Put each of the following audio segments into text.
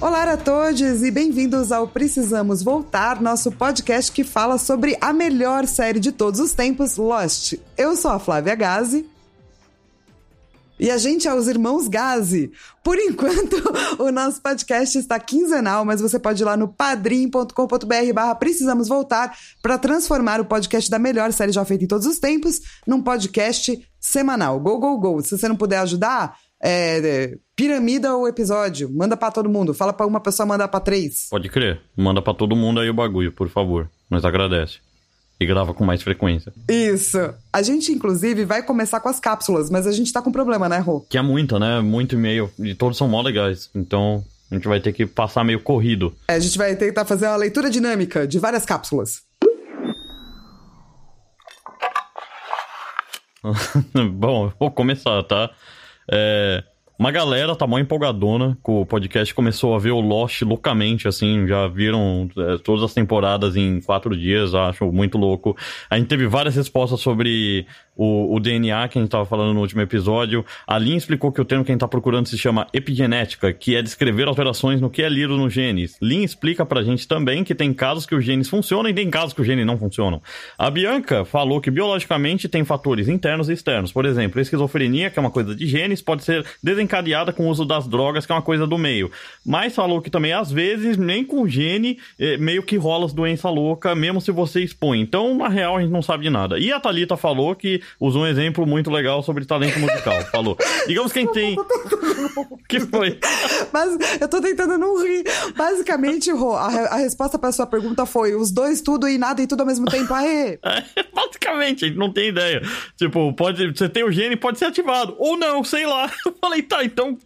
Olá a todos e bem-vindos ao Precisamos Voltar, nosso podcast que fala sobre a melhor série de todos os tempos, Lost. Eu sou a Flávia Gazi. E a gente é os irmãos Gazi. Por enquanto, o nosso podcast está quinzenal, mas você pode ir lá no padrim.com.br barra Precisamos Voltar para transformar o podcast da melhor série já feita em todos os tempos num podcast semanal. Go, go, go. Se você não puder ajudar, é, é, piramida o episódio. Manda para todo mundo. Fala para uma pessoa, manda para três. Pode crer. Manda para todo mundo aí o bagulho, por favor. Nós agradece. E grava com mais frequência. Isso. A gente, inclusive, vai começar com as cápsulas, mas a gente tá com problema, né, Rô? Que é muita, né? Muito e-mail. E todos são mó legais. Então, a gente vai ter que passar meio corrido. É, a gente vai tentar fazer uma leitura dinâmica de várias cápsulas. Bom, vou começar, tá? É, uma galera tá mó empolgadona com o podcast, começou a ver o Lost loucamente, assim, já viram é, todas as temporadas em quatro dias, acho muito louco. A gente teve várias respostas sobre o, o DNA que a gente tava falando no último episódio. A Lin explicou que o termo que a gente tá procurando se chama epigenética, que é descrever alterações no que é lido nos genes. Lin explica pra gente também que tem casos que os genes funcionam e tem casos que os genes não funcionam. A Bianca falou que biologicamente tem fatores internos e externos. Por exemplo, a esquizofrenia, que é uma coisa de genes, pode ser desencadeada com o uso das drogas, que é uma coisa do meio. Mas falou que também, às vezes, nem com gene, eh, meio que rola as doenças loucas, mesmo se você expõe. Então, na real, a gente não sabe de nada. E a Thalita falou que usou um exemplo muito legal sobre talento musical. Falou. Digamos quem tem. que foi? Mas eu tô tentando não rir. Basicamente, Rô, a, a resposta pra sua pergunta foi os dois tudo e nada e tudo ao mesmo tempo. Aê! É, basicamente, a gente não tem ideia. Tipo, pode, você tem o gene, pode ser ativado. Ou não, sei lá. Eu falei, tá, então.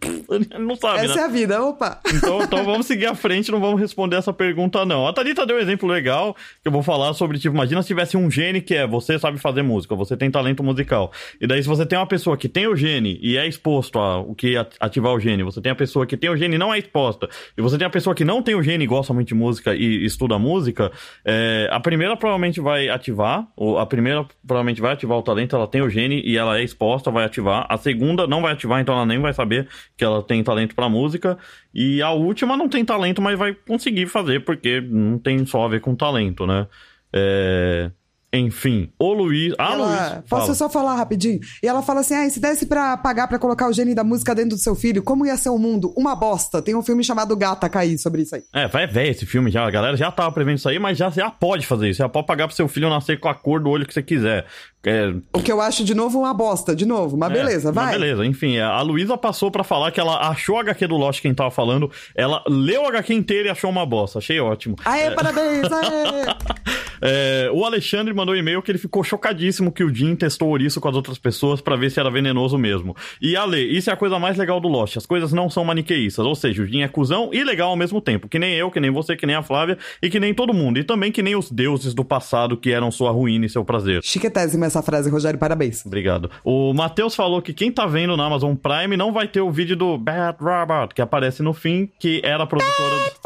não sabe, Essa né? é a vida, opa! Então, então vamos seguir à frente, não vamos responder essa pergunta, não. A Thalita deu um exemplo legal que eu vou falar sobre, tipo, imagina se tivesse um gene que é você sabe fazer música, você tem talento musical. E daí, se você tem uma pessoa que tem o gene e é exposto a o que at- ativar o gene, você tem a pessoa que tem o gene e não é exposta, e você tem a pessoa que não tem o gene e gosta muito de música e estuda música, é, a primeira provavelmente vai ativar, ou a primeira provavelmente vai ativar o talento, ela tem o gene e ela é exposta, vai ativar. A segunda não vai ativar, então ela nem vai saber que ela tem talento pra música. E a última não tem talento, mas vai conseguir fazer, porque não tem só a ver com talento, né? É... Enfim, o Luiz. Ah, Ela- Luiz. Posso fala. só falar rapidinho? E ela fala assim: ah, se desse pra pagar pra colocar o gene da música dentro do seu filho, como ia ser o mundo? Uma bosta. Tem um filme chamado Gata cair sobre isso aí. É, vai ver esse filme já. A galera já tava prevendo isso aí, mas já, já pode fazer isso. Já pode pagar pro seu filho nascer com a cor do olho que você quiser. É, O que eu acho, de novo, uma bosta. De novo. Mas É, beleza, mas vai. beleza, enfim, a Luísa passou pra falar que ela achou a HQ do Lost, quem tava falando, ela leu a HQ inteira e achou uma bosta. Achei ótimo. Aê, parabéns! Aê! É, o Alexandre mandou um e-mail que ele ficou chocadíssimo que o Jim testou ouriço com as outras pessoas pra ver se era venenoso mesmo. E Ale, isso é a coisa mais legal do Lost. As coisas não são maniqueístas, ou seja, o Jim é cuzão e legal ao mesmo tempo. Que nem eu, que nem você, que nem a Flávia e que nem todo mundo. E também que nem os deuses do passado que eram sua ruína e seu prazer. Chiquetésima essa frase, Rogério, parabéns. Obrigado. O Matheus falou que quem tá vendo na Amazon Prime não vai ter o vídeo do Bad Robot, que aparece no fim, que era a produtora. Do...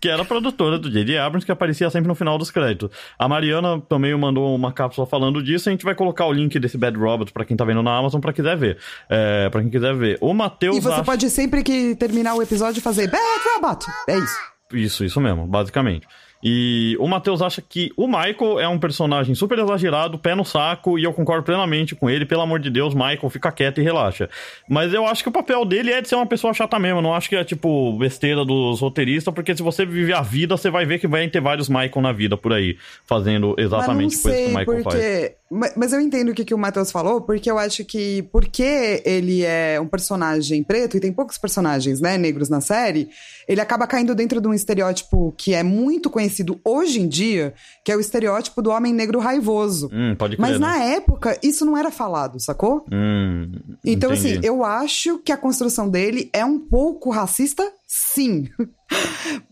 Que era a produtora do J.J. Abrams, que aparecia sempre no final dos créditos. A Mariana também mandou uma cápsula falando disso. A gente vai colocar o link desse Bad Robot pra quem tá vendo na Amazon pra quiser ver. É, pra quem quiser ver. O Matheus. E você acha- pode sempre que terminar o episódio fazer Bad Robot. É isso. Isso, isso mesmo, basicamente. E o Matheus acha que o Michael é um personagem super exagerado, pé no saco, e eu concordo plenamente com ele. Pelo amor de Deus, Michael, fica quieto e relaxa. Mas eu acho que o papel dele é de ser uma pessoa chata mesmo. Eu não acho que é, tipo, besteira dos roteiristas, porque se você viver a vida, você vai ver que vai ter vários Michael na vida por aí, fazendo exatamente coisas que o Michael faz. porque... Ma- Mas eu entendo o que, que o Matheus falou, porque eu acho que porque ele é um personagem preto, e tem poucos personagens, né, negros na série, ele acaba caindo dentro de um estereótipo que é muito conhecido hoje em dia, que é o estereótipo do homem negro raivoso. Hum, pode crer. Mas né? na época, isso não era falado, sacou? Hum, Então, entendi. assim, eu acho que a construção dele é um pouco racista, sim.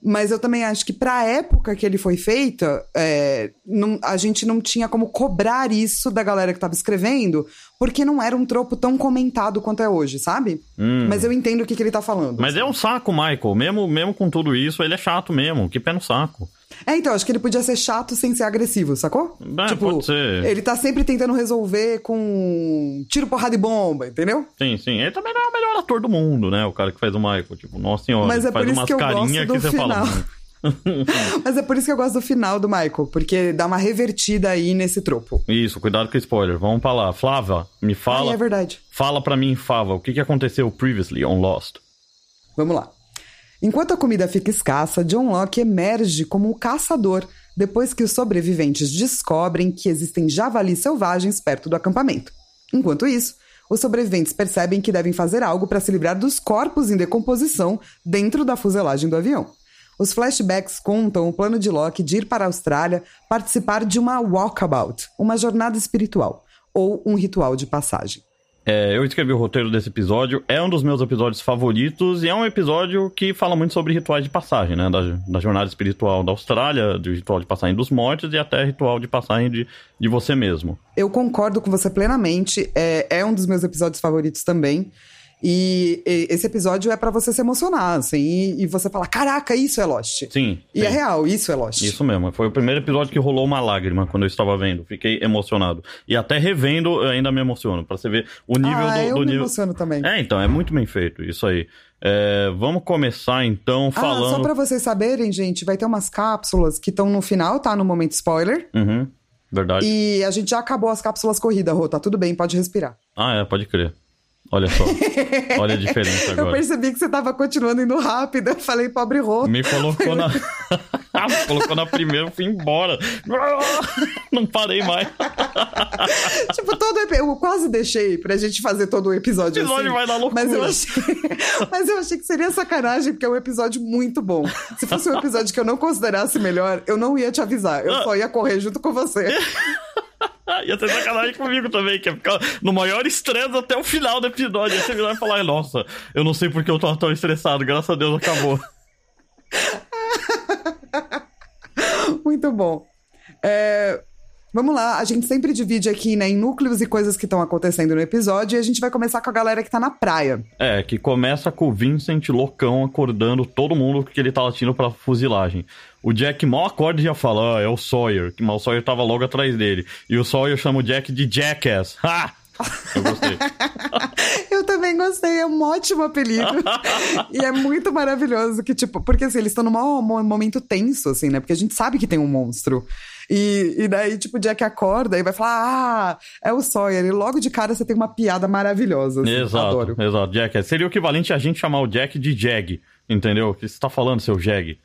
Mas eu também acho que pra época que ele foi feito, é, não- a gente não tinha como cobrar isso da galera que tava escrevendo, porque não era um tropo tão comentado quanto é hoje, sabe? Hum. Mas eu entendo o que, que ele tá falando. Mas é um saco, Michael. Mesmo, mesmo com tudo isso, ele é chato mesmo. Que pé no saco. É, então, acho que ele podia ser chato sem ser agressivo, sacou? É, pode ser. ele tá sempre tentando resolver com tiro, porrada e bomba, entendeu? Sim, sim. Ele também não é o melhor ator do mundo, né? O cara que faz o Michael. Tipo, nossa senhora, Mas é faz umas carinhas que você fala. final. Mas é por isso que eu gosto do final do Michael, porque dá uma revertida aí nesse tropo. Isso, cuidado com spoiler. Vamos pra lá. Flávia, me fala. Ah, é verdade. Fala pra mim, Fava, o que, que aconteceu previously on Lost? Vamos lá. Enquanto a comida fica escassa, John Locke emerge como o caçador depois que os sobreviventes descobrem que existem javalis selvagens perto do acampamento. Enquanto isso, os sobreviventes percebem que devem fazer algo para se livrar dos corpos em decomposição dentro da fuselagem do avião. Os flashbacks contam o plano de Locke de ir para a Austrália participar de uma walkabout, uma jornada espiritual, ou um ritual de passagem. É, eu escrevi o roteiro desse episódio, é um dos meus episódios favoritos e é um episódio que fala muito sobre rituais de passagem, né? Da, da jornada espiritual da Austrália, do ritual de passagem dos mortos e até ritual de passagem de, de você mesmo. Eu concordo com você plenamente. É, é um dos meus episódios favoritos também. E, e esse episódio é pra você se emocionar, assim, e, e você falar: caraca, isso é Lost. Sim. E sim. é real, isso é Lost. Isso mesmo, foi o primeiro episódio que rolou uma lágrima quando eu estava vendo. Fiquei emocionado. E até revendo, eu ainda me emociono, pra você ver o nível ah, do, eu do me nível. emociono também. É, então, é muito bem feito, isso aí. É, vamos começar então Ah, falando. só pra vocês saberem, gente, vai ter umas cápsulas que estão no final, tá? No momento spoiler. Uhum, verdade. E a gente já acabou as cápsulas corrida, Rô, tá tudo bem, pode respirar. Ah, é, pode crer. Olha só. Olha a diferença Eu agora. percebi que você tava continuando indo rápido, eu falei, pobre Rô. Me colocou na. Me colocou na primeira, eu fui embora. Não parei mais. tipo, todo eu quase deixei pra gente fazer todo o episódio O episódio assim. vai dar loucura. Mas eu achei, mas eu achei que seria sacanagem porque é um episódio muito bom. Se fosse um episódio que eu não considerasse melhor, eu não ia te avisar, eu Ah. só ia correr junto com você. Ia ter sacanagem comigo também, que ia ficar no maior estresse até o final do episódio. Ia você virar e falar, nossa, eu não sei porque eu tô tão estressado, graças a Deus acabou. Muito bom. É, Vamos lá, a gente sempre divide aqui né, em núcleos e coisas que estão acontecendo no episódio e a gente vai começar com a galera que tá na praia. É, que começa com o Vincent loucão acordando todo mundo que ele tá latindo pra fuzilagem. O Jack mal acorda e já fala, ah, é o Sawyer, que mal o Sawyer tava logo atrás dele. E o Sawyer chama o Jack de Jackass. Ha! Eu gostei. Eu também gostei, é um ótimo apelido. e é muito maravilhoso que, tipo, porque assim, eles estão num momento tenso, assim, né? Porque a gente sabe que tem um monstro. E, e daí, tipo, o Jack acorda e vai falar: Ah, é o Sawyer. E logo de cara você tem uma piada maravilhosa. Assim, Exato, Adoro. exato. Jackass. Seria o equivalente a gente chamar o Jack de Jag, entendeu? O que você tá falando, seu Jag?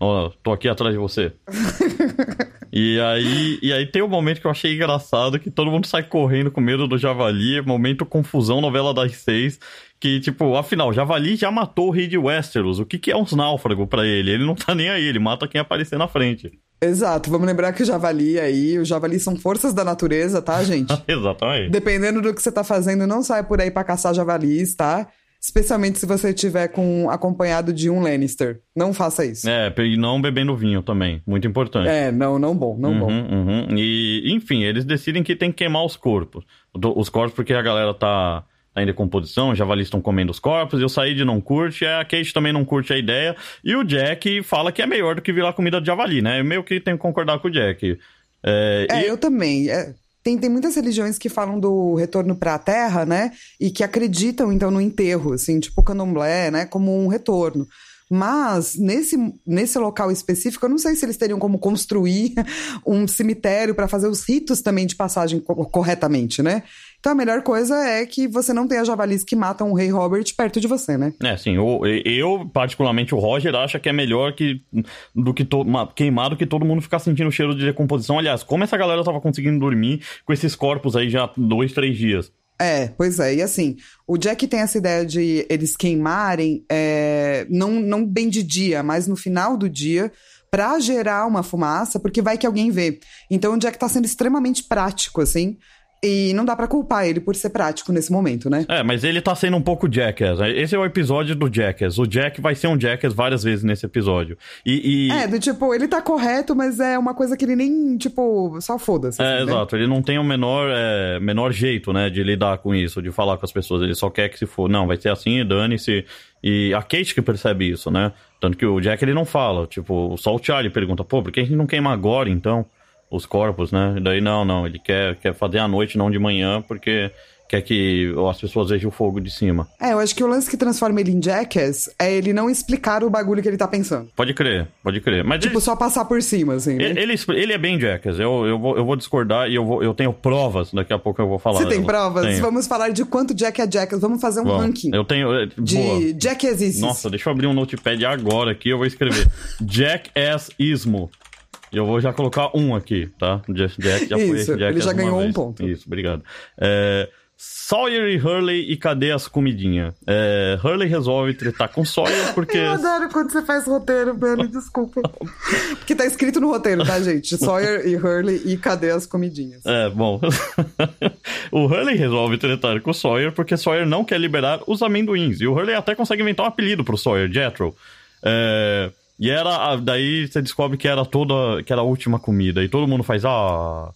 Ó, tô aqui atrás de você. E aí, e aí tem um momento que eu achei engraçado, que todo mundo sai correndo com medo do Javali, momento confusão, novela das seis, que tipo, afinal, Javali já matou o rei de Westeros, o que que é uns náufrago pra ele? Ele não tá nem aí, ele mata quem aparecer na frente. Exato, vamos lembrar que o javali aí, o javali são forças da natureza, tá, gente? Exatamente. Dependendo do que você tá fazendo, não sai por aí pra caçar javalis, tá? Especialmente se você tiver com acompanhado de um Lannister. Não faça isso. É, e não bebendo vinho também, muito importante. É, não, não bom, não bom. Uhum, uhum. E, enfim, eles decidem que tem que queimar os corpos. Os corpos porque a galera tá, tá em decomposição, os javalis estão comendo os corpos, e o Said não curte, a Kate também não curte a ideia, e o Jack fala que é melhor do que virar comida de javali, né? Eu meio que tenho que concordar com o Jack. É, É, e- eu também. É, tem, tem muitas religiões que falam do retorno pra terra, né? E que acreditam, então, no enterro, assim, tipo o candomblé, né? Como um retorno. Mas, nesse, nesse local específico, eu não sei se eles teriam como construir um cemitério para fazer os ritos também de passagem co- corretamente, né? Então, a melhor coisa é que você não tenha javalis que matam o rei Robert perto de você, né? É, sim, eu, eu, particularmente, o Roger, acha que é melhor que do que to, ma- queimado que todo mundo ficar sentindo o cheiro de decomposição. Aliás, como essa galera tava conseguindo dormir com esses corpos aí já dois, três dias? É, pois é. E assim, o Jack tem essa ideia de eles queimarem, é, não, não bem de dia, mas no final do dia, pra gerar uma fumaça, porque vai que alguém vê. Então o Jack tá sendo extremamente prático, assim. E não dá pra culpar ele por ser prático nesse momento, né? É, mas ele tá sendo um pouco Jackass. né? Esse é o episódio do Jackass. O Jack vai ser um Jackass várias vezes nesse episódio. E. e- É, do tipo, ele tá correto, mas é uma coisa que ele nem, tipo, só foda-se. É, assim, né? exato. Ele não tem o menor, é, menor jeito, né, de lidar com isso, de falar com as pessoas. Ele só quer que se for, não, vai ser assim, dane-se. E a Kate que percebe isso, né? Tanto que o Jack ele não fala. Tipo, só o Charlie pergunta, pô, por que a gente não queima agora então os corpos, né? E daí não, não. Ele quer, quer fazer à noite, não de manhã, porque quer que as pessoas vejam o fogo de cima. É, eu acho que o lance que transforma ele em Jackass é ele não explicar o bagulho que ele tá pensando. Pode crer, pode crer. Mas Tipo, ele, só passar por cima, assim, né? ele, ele, ele é bem Jackass. Eu, eu, vou, eu vou discordar e eu, vou, eu tenho provas. Daqui a pouco eu vou falar. Você tem provas? Tenho. Vamos falar de quanto Jack é Jackass. Vamos fazer um Vamos. ranking Eu tenho. é, de Boa. Jackassices. Nossa, deixa eu abrir um notepad agora aqui, eu vou escrever Jackass Ismo. E eu vou já colocar um aqui, tá? Jack, Jack já foi Isso, esse ele Jackass já ganhou um vez. ponto. Isso, obrigado. É, Sawyer e Hurley e cadê as comidinhas? É, Hurley resolve tretar com Sawyer porque. Eu adoro quando você faz roteiro, Benny, desculpa. Porque tá escrito no roteiro, tá, gente? Sawyer e Hurley e cadê as comidinhas? É, bom. o Hurley resolve tretar com Sawyer porque Sawyer não quer liberar os amendoins. E o Hurley até consegue inventar um apelido pro Sawyer, Jethro. É, e era. Daí você descobre que era toda. que era a última comida. E todo mundo faz, ah.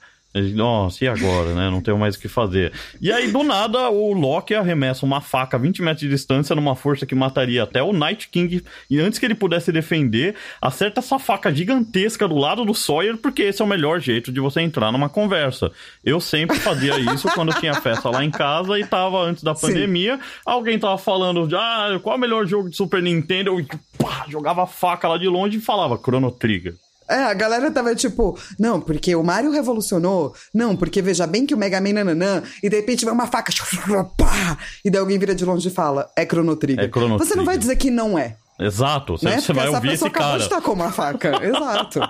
Nossa, e agora, né? Não tenho mais o que fazer. E aí, do nada, o Loki arremessa uma faca a 20 metros de distância numa força que mataria até o Night King. E antes que ele pudesse defender, acerta essa faca gigantesca do lado do Sawyer, porque esse é o melhor jeito de você entrar numa conversa. Eu sempre fazia isso quando tinha festa lá em casa e tava antes da Sim. pandemia. Alguém tava falando, de, ah, qual é o melhor jogo de Super Nintendo? Eu pá, jogava a faca lá de longe e falava Chrono Trigger. É, a galera tava tipo, não, porque o Mario revolucionou, não, porque veja bem que o Mega Man nananã, e de repente vem uma faca, pá, e daí alguém vira de longe e fala, é Chrono Trigger. É Chrono Você não vai Trigger. dizer que não é, Exato, você, né? você vai essa ouvir pessoa esse acabou cara. de tacar uma faca, exato.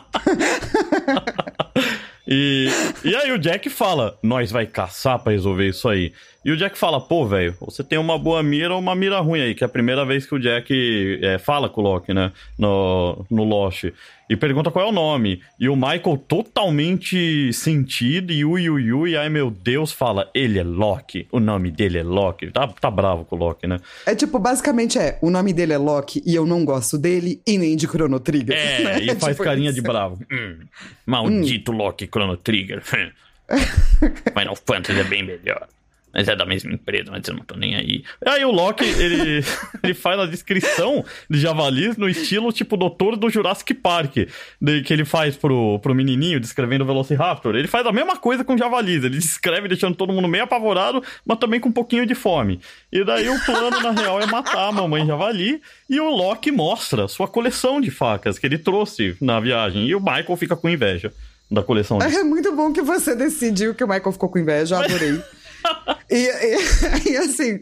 E, e aí o Jack fala, nós vai caçar pra resolver isso aí. E o Jack fala, pô, velho, você tem uma boa mira ou uma mira ruim aí, que é a primeira vez que o Jack é, fala com o Loki, né, no, no Lost. E pergunta qual é o nome. E o Michael totalmente sentido, e ui, ui, ui, ai meu Deus, fala, ele é Loki, o nome dele é Loki. Tá, tá bravo com o Loki, né? É tipo, basicamente é, o nome dele é Loki e eu não gosto dele e nem de Chrono Trigger. É, né? e faz Tipo carinha isso. de bravo. Hum, maldito Loki Chrono Trigger. Final Fantasy é bem melhor. Mas é da mesma empresa, mas eu não tô nem aí. Aí o Loki, ele, ele faz a descrição de javalis no estilo tipo doutor do Jurassic Park. de- que ele faz pro, pro menininho descrevendo o Velociraptor. Ele faz a mesma coisa com javalis. Ele descreve deixando todo mundo meio apavorado, mas também com um pouquinho de fome. E daí o plano, na real, é matar a mamãe javali. E o Loki mostra sua coleção de facas que ele trouxe na viagem. E o Michael fica com inveja da coleção dele. É muito bom que você decidiu que o Michael ficou com inveja, eu adorei. E, e- e, assim,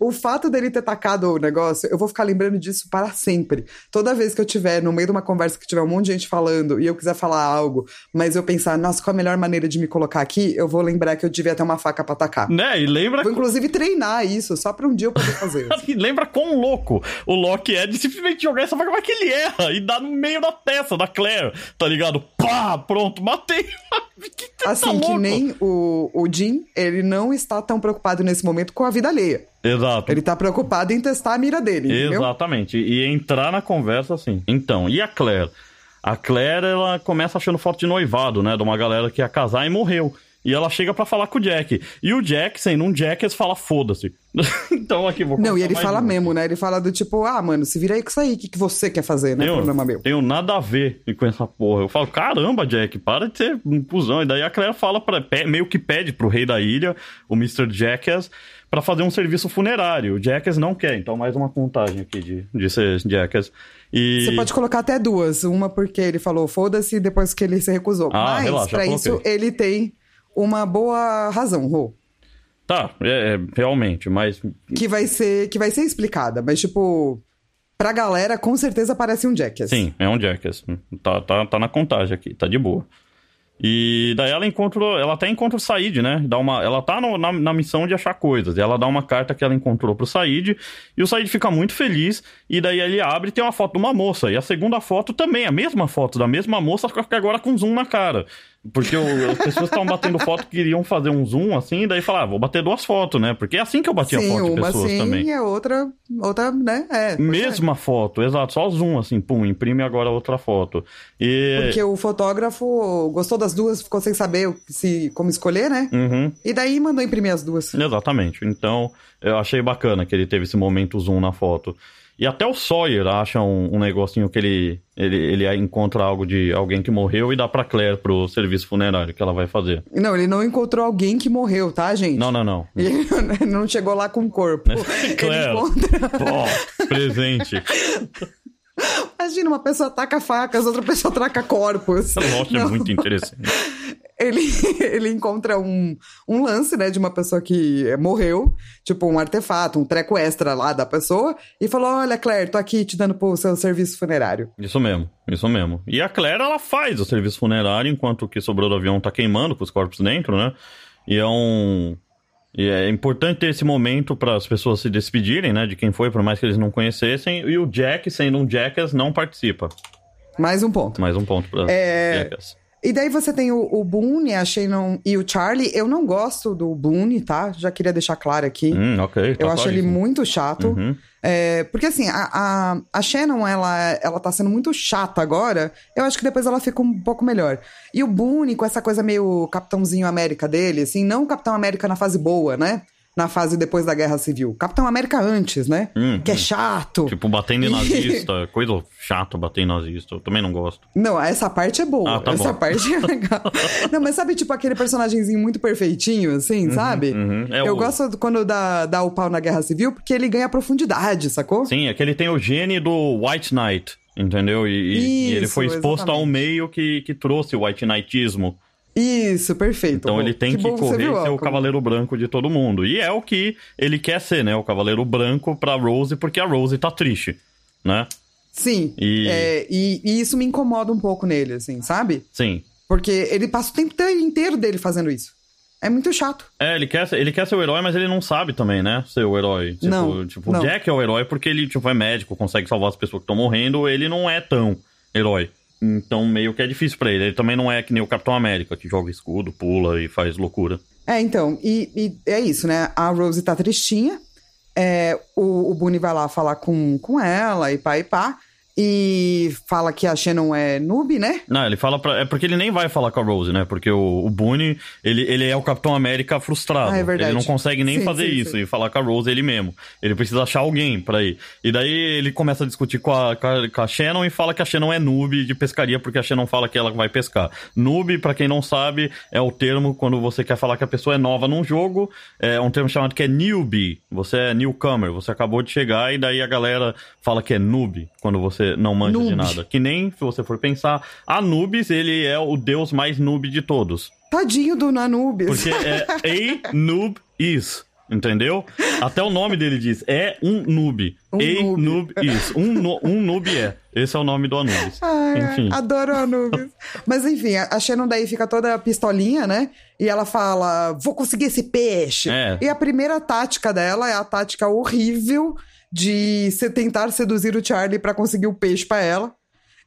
o fato dele ter tacado o negócio, eu vou ficar lembrando disso para sempre. Toda vez que eu tiver no meio de uma conversa que tiver um monte de gente falando e eu quiser falar algo, mas eu pensar, nossa, qual a melhor maneira de me colocar aqui, eu vou lembrar que eu devia ter uma faca pra tacar. Né? E lembra Vou inclusive treinar isso, só pra um dia eu poder fazer. E lembra quão louco o Loki é de simplesmente jogar essa faca, mas que ele erra e dá no meio da testa da Claire, tá ligado? Pá, pronto, matei. que tá Assim, que louco. nem o, o Jim, ele não está tão preocupado nesse momento com a vida alheia. Exato. Ele tá preocupado em testar a mira dele, entendeu? Exatamente. E entrar na conversa assim. Então, e a Claire? A Claire, ela começa achando foto de noivado, né? De uma galera que ia casar e morreu. E ela chega pra falar com o Jack. E o Jack, sendo um Jackass, fala foda-se. então aqui vou Não, e ele fala uma. mesmo, né? Ele fala do tipo, ah, mano, se vira aí com isso aí, o que, que você quer fazer, né? Tenho, Problema meu. tenho nada a ver com essa porra. Eu falo, caramba, Jack, para de ser um cuzão. E daí a Claire fala, pra, meio que pede pro rei da ilha, o Mr. Jackass, pra fazer um serviço funerário. O Jackass não quer, então mais uma contagem aqui de, de ser Jackass. E... Você pode colocar até duas. Uma porque ele falou foda-se depois que ele se recusou. Ah, Mas, relaxa, pra isso, ele tem uma boa razão, Rô. Tá, é, é, realmente, mas Que vai ser, que vai ser explicada. Mas, tipo, pra galera, com certeza parece um Jackass. sim, é um Jackass. Tá, tá, tá na contagem aqui, tá de boa. E daí ela encontra, ela até encontra o Said, né? Dá uma, ela tá no- na, na missão de achar coisas. E ela dá uma carta que ela encontrou pro Said. E o Said fica muito feliz. E daí ele abre e tem uma foto de uma moça. E a segunda foto também, a mesma foto da mesma moça, só que agora com zoom na cara. Porque o- as pessoas estavam batendo foto que queriam fazer um zoom assim, daí falaram, ah, vou bater duas fotos, né? Porque é assim que eu batia sim, foto de uma pessoas sim também. e a outra, outra, né? É, é. Mesma foto, exato, só zoom, assim, pum, imprime agora outra foto. E. Porque o fotógrafo gostou das duas, ficou sem saber se, como escolher, né? Uhum, E daí mandou imprimir as duas. exatamente. Então, eu achei bacana que ele teve esse momento zoom na foto. E até o Sawyer acha um, um negocinho que ele, ele, ele encontra algo de alguém que morreu e dá pra Claire pro serviço funerário que ela vai fazer. Não, ele não encontrou alguém que morreu, tá, gente? Não, não, não. Ele não chegou lá com o corpo. Ele Claire, encontra... ó, presente. Imagina, uma pessoa ataca facas, outra pessoa ataca corpos. Essa loja é muito interessante. Ele, ele encontra um, um lance, né, de uma pessoa que eh, morreu, tipo um artefato, um treco extra lá da pessoa, e falou: Olha, Claire, tô aqui te dando pro seu serviço funerário. Isso mesmo, isso mesmo. E a Claire, ela faz o serviço funerário enquanto o que sobrou do avião tá queimando com os corpos dentro, né? E é um. E é importante ter esse momento para as pessoas se despedirem, né? De quem foi, por mais que eles não conhecessem. E o Jack, sendo um Jackass, não participa. Mais um ponto. Mais um ponto pra É, Jackass. E daí você tem o, o Boone, a Shannon e o Charlie. Eu não gosto do Boone, tá? Já queria deixar claro aqui. Hum, ok. tá Eu acho ele muito chato. Uhum. É, porque assim, a, a, a Shannon, ela, ela tá sendo muito chata agora. Eu acho que depois ela fica um pouco melhor. E o Boone, com essa coisa meio Capitãozinho América dele, assim, não o Capitão América na fase boa, né? Na fase depois da Guerra Civil. Capitão América antes, né? Hum, que é chato. Tipo, batendo em nazista, coisa chata bater em nazista. Eu também não gosto. Não, essa parte é boa. Ah, tá essa bom. parte é legal. não, mas sabe, tipo, aquele personagemzinho muito perfeitinho, assim, sabe? uhum. É Eu o- gosto quando dá, dá o pau na Guerra Civil, porque ele ganha profundidade, sacou? Sim, é que ele tem o gene do White Knight, entendeu? E, e- e ele Isso, foi exposto exatamente. meio que, que trouxe o White Knightismo. Isso, perfeito. Então Bom, ele tem que, você correr e ser o cavaleiro branco de todo mundo. E é o que ele quer ser, né? O cavaleiro branco pra Rose, porque a Rose tá triste, né? Sim. E- é, e, e isso me incomoda um pouco nele, assim, sabe? Sim. Porque ele passa o tempo inteiro dele fazendo isso. É muito chato. É, ele quer, ser- ele quer ser o herói, mas ele não sabe também, né? Ser o herói. Tipo, Não, tipo não. o Jack é o herói porque ele tipo, é médico, consegue salvar as pessoas que estão morrendo. Ele não é tão herói. Então meio que é difícil pra ele. Ele também não é que nem o Capitão América, que joga escudo, pula e faz loucura. É, então, e, e é isso, né? A Rose tá tristinha. É, o, o Boone vai lá falar com, com ela e pá e pá. E fala que a Shannon é noob, né? Não, ele fala pra. É porque ele nem vai falar com a Rose, né? Porque o, o Boone, ele, ele é o Capitão América frustrado. Ah, é verdade. Ele não consegue nem Sim, fazer sim, isso sim. e falar com a Rose ele mesmo. Ele precisa achar alguém pra ir. E daí ele começa a discutir com a, com a, com a Shannon e fala que a Shannon é noob de pescaria, porque a Shannon fala que ela vai pescar. Noob, pra quem não sabe, é o termo quando você quer falar que a pessoa é nova num jogo. É um termo chamado que é newbie. Você é newcomer, você acabou de chegar e daí a galera fala que é noob quando você não manja de Noob. nada. Que nem, se você for pensar, Anubis, ele é o deus mais noob de todos. Tadinho do Nanubis. Porque é a noob is. Entendeu? Até o nome dele diz, é um noob. Um a noob. noob is. Um, no- um noob é. Esse é o nome do Anubis. Ai, Enfim. Adoro o Anubis. Mas enfim, a a Shannon daí fica toda pistolinha, né? E ela fala: vou conseguir esse peixe. É. E a primeira tática dela é a tática horrível de se tentar seduzir o Charlie pra conseguir o peixe pra ela.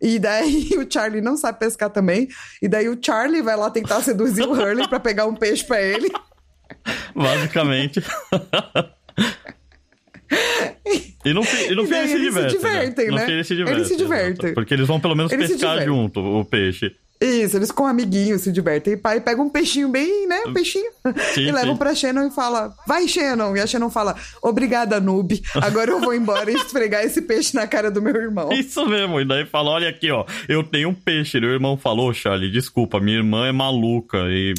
E daí o Charlie não sabe pescar também. E daí o Charlie vai lá tentar seduzir o Hurley pra pegar um peixe pra ele. Basicamente. E no, fim- e no E eles se eles se divertem. divertem, né? fim eles se divertem. divertem. exato. Porque eles vão pelo menos Eles pescar divertem. junto o peixe. Isso, eles com amiguinhos se divertem. E pai pega um peixinho bem, né? Um peixinho. Sim, e levam sim. pra Shannon e fala: Vai, Shannon. E a Shannon fala: Obrigada, noob. Agora eu vou embora e esfregar esse peixe na cara do meu irmão. Isso mesmo, e daí fala, olha aqui, ó, eu tenho um peixe. E o irmão falou, Charlie, desculpa, minha irmã é maluca e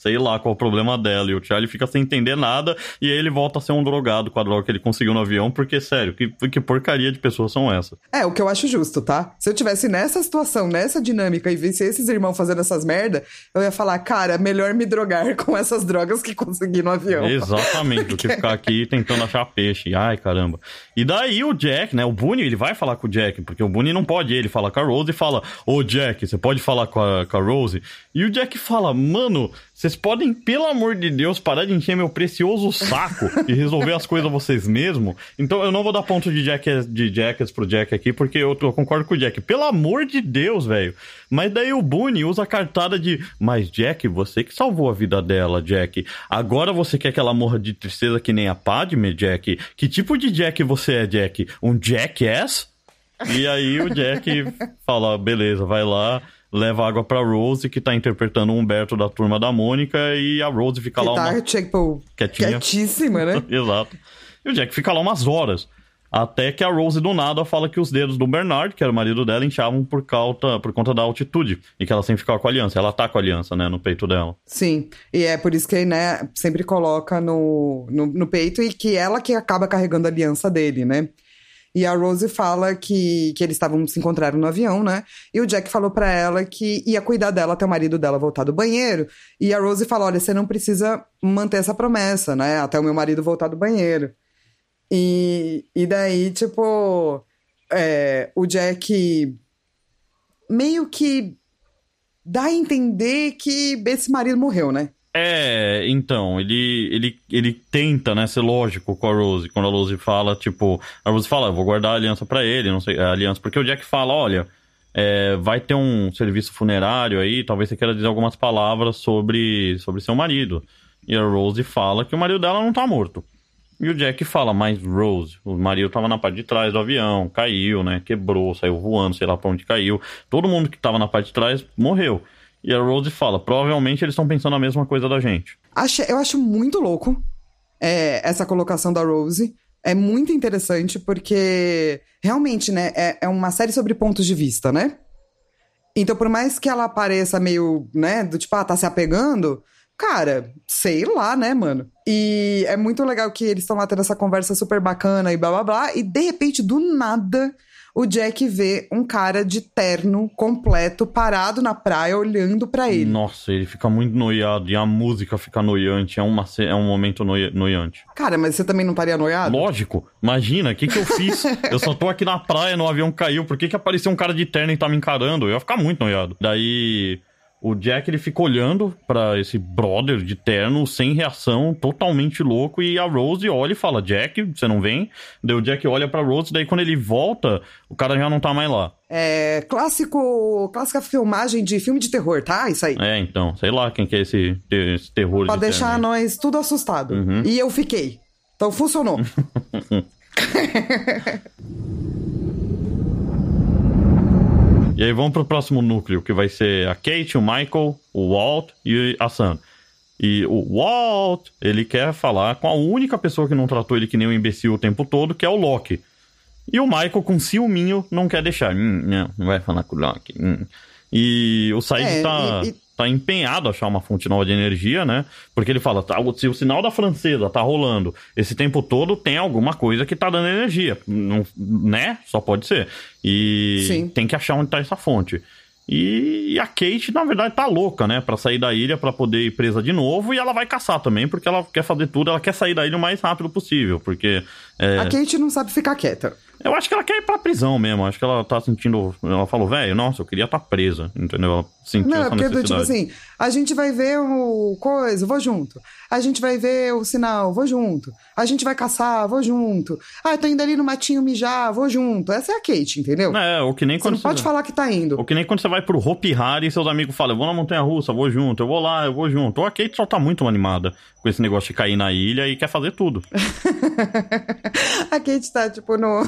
sei lá qual é o problema dela. E o Charlie fica sem entender nada e aí ele volta a ser um drogado com a droga que ele conseguiu no avião, porque, sério, que, que porcaria de pessoas são essas? É, o que eu acho justo, tá? Se eu tivesse nessa situação, nessa dinâmica e visse esses irmãos fazendo essas merda, eu ia falar, cara, melhor me drogar com essas drogas que consegui no avião. Exatamente, do que ficar aqui tentando achar peixe. Ai, caramba. E daí o Jack, né? O Boone, ele vai falar com o Jack, porque o Boone não pode. Ele fala com a Rose e fala: Ô Jack, você pode falar com a, com a Rose? E o Jack fala: Mano, você vocês podem, pelo amor de Deus, parar de encher meu precioso saco e resolver as coisas vocês mesmos. Então eu não vou dar ponto de, Jack, de Jackass pro Jack aqui, porque eu, eu concordo com o Jack. Pelo amor de Deus, velho. Mas daí o Boone usa a cartada de Mas Jack, você que salvou a vida dela, Jack. Agora você quer que ela morra de tristeza que nem a Padme, Jack? Que tipo de Jack você é, Jack? Um Jackass? E aí o Jack fala, beleza, vai lá, leva água pra Rose, que tá interpretando o Humberto da turma da Mônica, e a Rose fica que lá tá, uma... tipo, Quietinha. quietíssima, né? Exato. E o Jack fica lá umas horas. Até que a Rose do nada fala que os dedos do Bernard, que era o marido dela, inchavam por, cauta, por conta da altitude. E que ela sempre ficava com a aliança. Ela tá com a aliança, né, no peito dela. Sim. E é por isso que, né, sempre coloca no, no, no peito e que ela que acaba carregando a aliança dele, né? E a Rose fala que, que eles estavam se encontraram no avião, né? E o Jack falou pra ela que ia cuidar dela até o marido dela voltar do banheiro. E a Rose fala: olha, você não precisa manter essa promessa, né? Até o meu marido voltar do banheiro. E, e daí, tipo, é, o Jack meio que dá a entender que esse marido morreu, né? É, então, ele, ele, ele tenta, né, ser lógico com a Rose. Quando a Rose fala, tipo, a Rose fala, vou guardar a aliança para ele, não sei, a aliança, porque o Jack fala, olha, é, vai ter um serviço funerário aí, talvez você queira dizer algumas palavras sobre, sobre seu marido. E a Rose fala que o marido dela não tá morto. E o Jack fala, mas Rose, o marido tava na parte de trás do avião, caiu, né, quebrou, saiu voando, sei lá pra onde caiu. Todo mundo que tava na parte de trás morreu. E a Rose fala: provavelmente eles estão pensando a mesma coisa da gente. Acho, eu acho muito louco é, essa colocação da Rose. É muito interessante porque realmente, né, é, é uma série sobre pontos de vista, né? Então, por mais que ela pareça meio, né, do tipo, ah, tá se apegando, cara, sei lá, né, mano? E é muito legal que eles estão lá tendo essa conversa super bacana e blá blá blá, e de repente, do nada, o Jack vê um cara de terno completo parado na praia olhando para ele. Nossa, ele fica muito noiado e a música fica noiante, é, uma, é um momento noi, noiante. Cara, mas você também não estaria noiado? Lógico, imagina, o que, que eu fiz? eu só tô aqui na praia, no avião caiu, por que, que apareceu um cara de terno e tá me encarando? Eu ia ficar muito noiado. Daí o Jack ele fica olhando para esse brother de terno sem reação, totalmente louco, e a Rose olha e fala: "Jack, você não vem?". Daí o Jack olha para Rose, daí quando ele volta, o cara já não tá mais lá. É, clássico, clássica filmagem de filme de terror, tá? Isso aí. É, então, sei lá quem que é esse, esse terror Pra de deixar terno. nós tudo assustado. Uhum. E eu fiquei. Então funcionou. E aí vamos pro próximo núcleo, que vai ser a Kate, o Michael, o Walt e a Sam. E o Walt, ele quer falar com a única pessoa que não tratou ele que nem um imbecil o tempo todo, que é o Loki. E o Michael, com ciúminho, não quer deixar. Hum, não, não vai falar com o Loki. hum. E o Said É, tá, e- e- tá empenhado a achar uma fonte nova de energia, né? Porque ele fala, tá, se o sinal da francesa tá rolando esse tempo todo, tem alguma coisa que tá dando energia, não, né? Só pode ser. E Sim. tem que achar onde tá essa fonte. E, a Kate, na verdade, tá louca, né? Pra sair da ilha, pra poder ir presa de novo. E ela vai caçar também, porque ela quer fazer tudo. Ela quer sair da ilha o mais rápido possível. Porque é, A Kate não sabe ficar quieta. eu acho que ela quer ir pra prisão mesmo. Acho que ela tá sentindo. Ela falou, velho, nossa, eu queria estar presa. Entendeu? Ela sentiu Não, é essa porque, tipo necessidade. assim, a gente vai ver o coisa, vou junto. A gente vai ver o sinal, vou junto. A gente vai caçar, vou junto. Ah, tô indo ali no matinho mijar, vou junto. Essa é a Kate, entendeu? É, ou que nem Você quando não pode você... falar que tá indo. Ou que nem quando você vai pro Hopi Hari e seus amigos falam, eu vou na Montanha Russa, vou junto, eu vou lá, eu vou junto. Ou a Kate só tá muito animada com esse negócio de cair na ilha e quer fazer tudo. a Kate tá, tipo, no,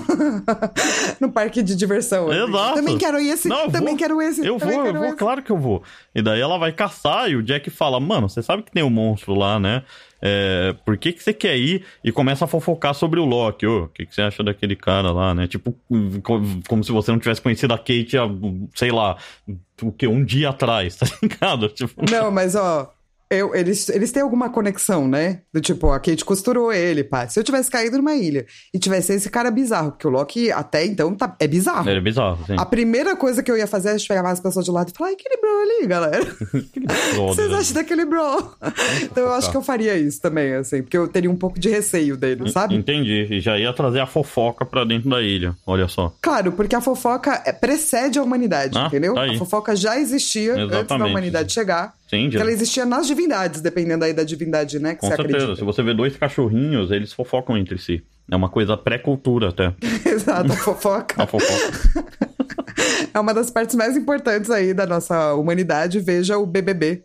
no parque de diversão. Exato. Também quero esse, Não, eu também vou. quero esse. Eu vou, eu vou, esse. claro que eu vou. E daí ela vai caçar e o Jack fala, mano, você sabe que tem um monstro lá, né? É, por que, que você quer ir? E começa a fofocar sobre o Loki. O que, que você acha daquele cara lá, né? Tipo, co- como se você não tivesse conhecido a Kate há, sei lá, o que, um dia atrás, tá ligado? Tipo, Não, mas ó, eu, eles, eles têm alguma conexão, né? Do tipo, a Kate costurou ele, pá. Se eu tivesse caído numa ilha e tivesse esse cara bizarro, porque o Loki até então tá, é bizarro. é bizarro, assim. A primeira coisa que eu ia fazer é pegar mais pessoas de lado e falar, ali, galera. Aquele O que brother, vocês né? acham daquele bro? Então eu acho que eu faria isso também, assim, porque eu teria um pouco de receio dele, sabe? Entendi. E já ia trazer a fofoca pra dentro da ilha. Olha só. Claro, porque a fofoca é- precede a humanidade, Ah, entendeu? tá. A fofoca já existia antes da Exatamente. humanidade chegar. Sim, Porque ela existia nas divindades, dependendo aí da divindade, né? Que com você certeza. acredita. Se você vê dois cachorrinhos, eles fofocam entre si. É uma coisa pré-cultura até. Exato, a fofoca. A fofoca. É uma das partes mais importantes aí da nossa humanidade. Veja o BBB,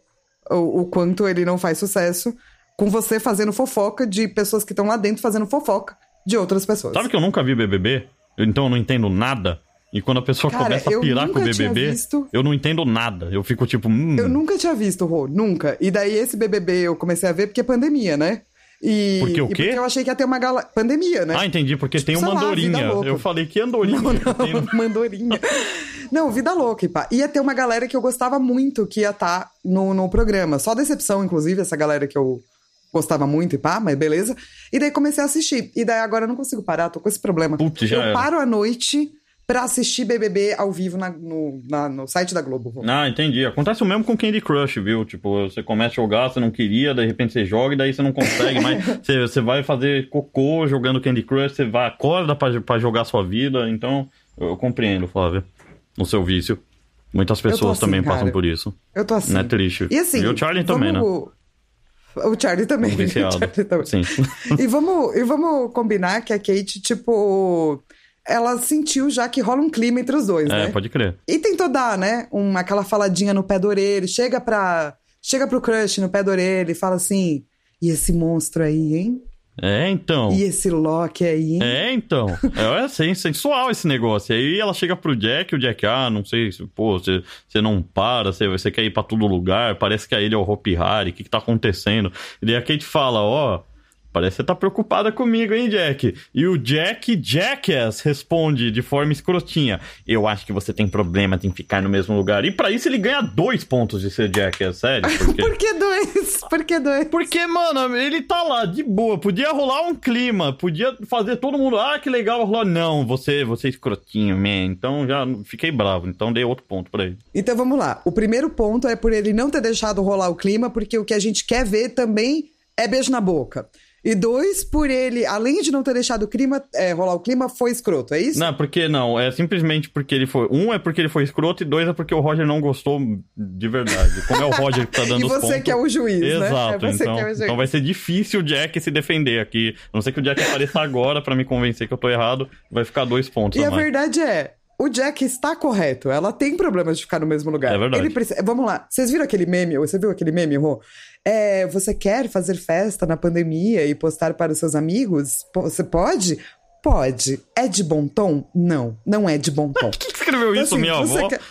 o, o quanto ele não faz sucesso com você fazendo fofoca de pessoas que estão lá dentro fazendo fofoca de outras pessoas. Sabe que eu nunca vi BBB? Então eu não entendo nada. E quando a pessoa Cara, começa a pirar com o BBB, visto. eu não entendo nada. Eu fico tipo, hum, Eu nunca tinha visto, Rô, nunca. E daí esse BBB eu comecei a ver porque é pandemia, né? E, Porque o quê? porque eu achei que ia ter uma gala... Pandemia, né? Ah, entendi, porque tem Tipo, uma sei lá, andorinha. Eu falei que andorinha. Não, Tem- não, mandorinha. Não, vida louca, e pá. Ia ter uma galera que eu gostava muito que ia estar no, no programa. Só decepção, inclusive, essa galera que eu gostava muito e pá, mas beleza. E daí comecei a assistir. E daí agora eu não consigo parar, tô com esse problema. Putz, já eu era. paro à noite pra assistir BBB ao vivo na- no, na- no site da Globo. Ah, entendi. Acontece o mesmo com Candy Crush, viu? Tipo, você começa a jogar, você não queria, de repente você joga e daí você não consegue mais. você, você vai fazer cocô jogando Candy Crush, você vai, acorda pra, pra jogar sua vida. Então, eu, eu compreendo, Flávia, no seu vício. Muitas pessoas assim, também passam cara. por isso. Eu tô assim. Não é triste. E assim. E o Charlie também, né? vamos... O Charlie também. O Charlie também. Sim. E vamos, e vamos combinar que a Kate, tipo, ela sentiu já que rola um clima entre os dois, É, né? pode crer. E tentou dar, né, uma, aquela faladinha no pé da orelha, chega pra. Chega pro crush no pé da orelha e fala assim: e esse monstro aí, hein? É, então. E esse Loki aí, hein? É, então. É, é sen- sensual esse negócio. E aí ela chega pro Jack, o Jack, ah, não sei, se, pô, você, você não para, você, você quer ir pra todo lugar, parece que a ele é o Hopi Hari, o que que tá acontecendo? E daí a Kate fala, ó, parece que você tá preocupada comigo, hein, Jack? E o Jack, Jackass, responde de forma escrotinha, eu acho que você tem problema em ficar no mesmo lugar. E pra isso ele ganha dois pontos de ser Jackass, sério, porque... Por que dois? Por que dois? Porque, mano, ele tá lá de boa, podia rolar um clima, podia fazer todo mundo, ah, que legal, rolar. Não, você, você é escrotinho, man. Então já fiquei bravo, então dei outro ponto pra ele. Então vamos lá. O primeiro ponto é por ele não ter deixado rolar o clima, porque o que a gente quer ver também é beijo na boca. E dois, por ele, além de não ter deixado o clima, é, rolar o clima, foi escroto, é isso? Não, porque não, é simplesmente porque ele foi. Um é porque ele foi escroto e dois é porque o Roger não gostou de verdade. Como é o Roger que tá dando E você pontos. que é o juiz, né? Exato, É você então, é juiz. então vai ser difícil o Jack se defender aqui. A não ser que o Jack apareça agora pra me convencer que eu tô errado, vai ficar dois pontos E a a verdade é, o Jack está correto. Ela tem problemas de ficar no mesmo lugar. É verdade. Ele precisa... Vamos lá. Vocês viram aquele meme? Você viu aquele meme, Rô? É, você quer fazer festa na pandemia e postar para os seus amigos? Você pode? Pode. É de bom tom? Não, não é de bom tom. Quem que escreveu isso, Assim, minha avó? quer-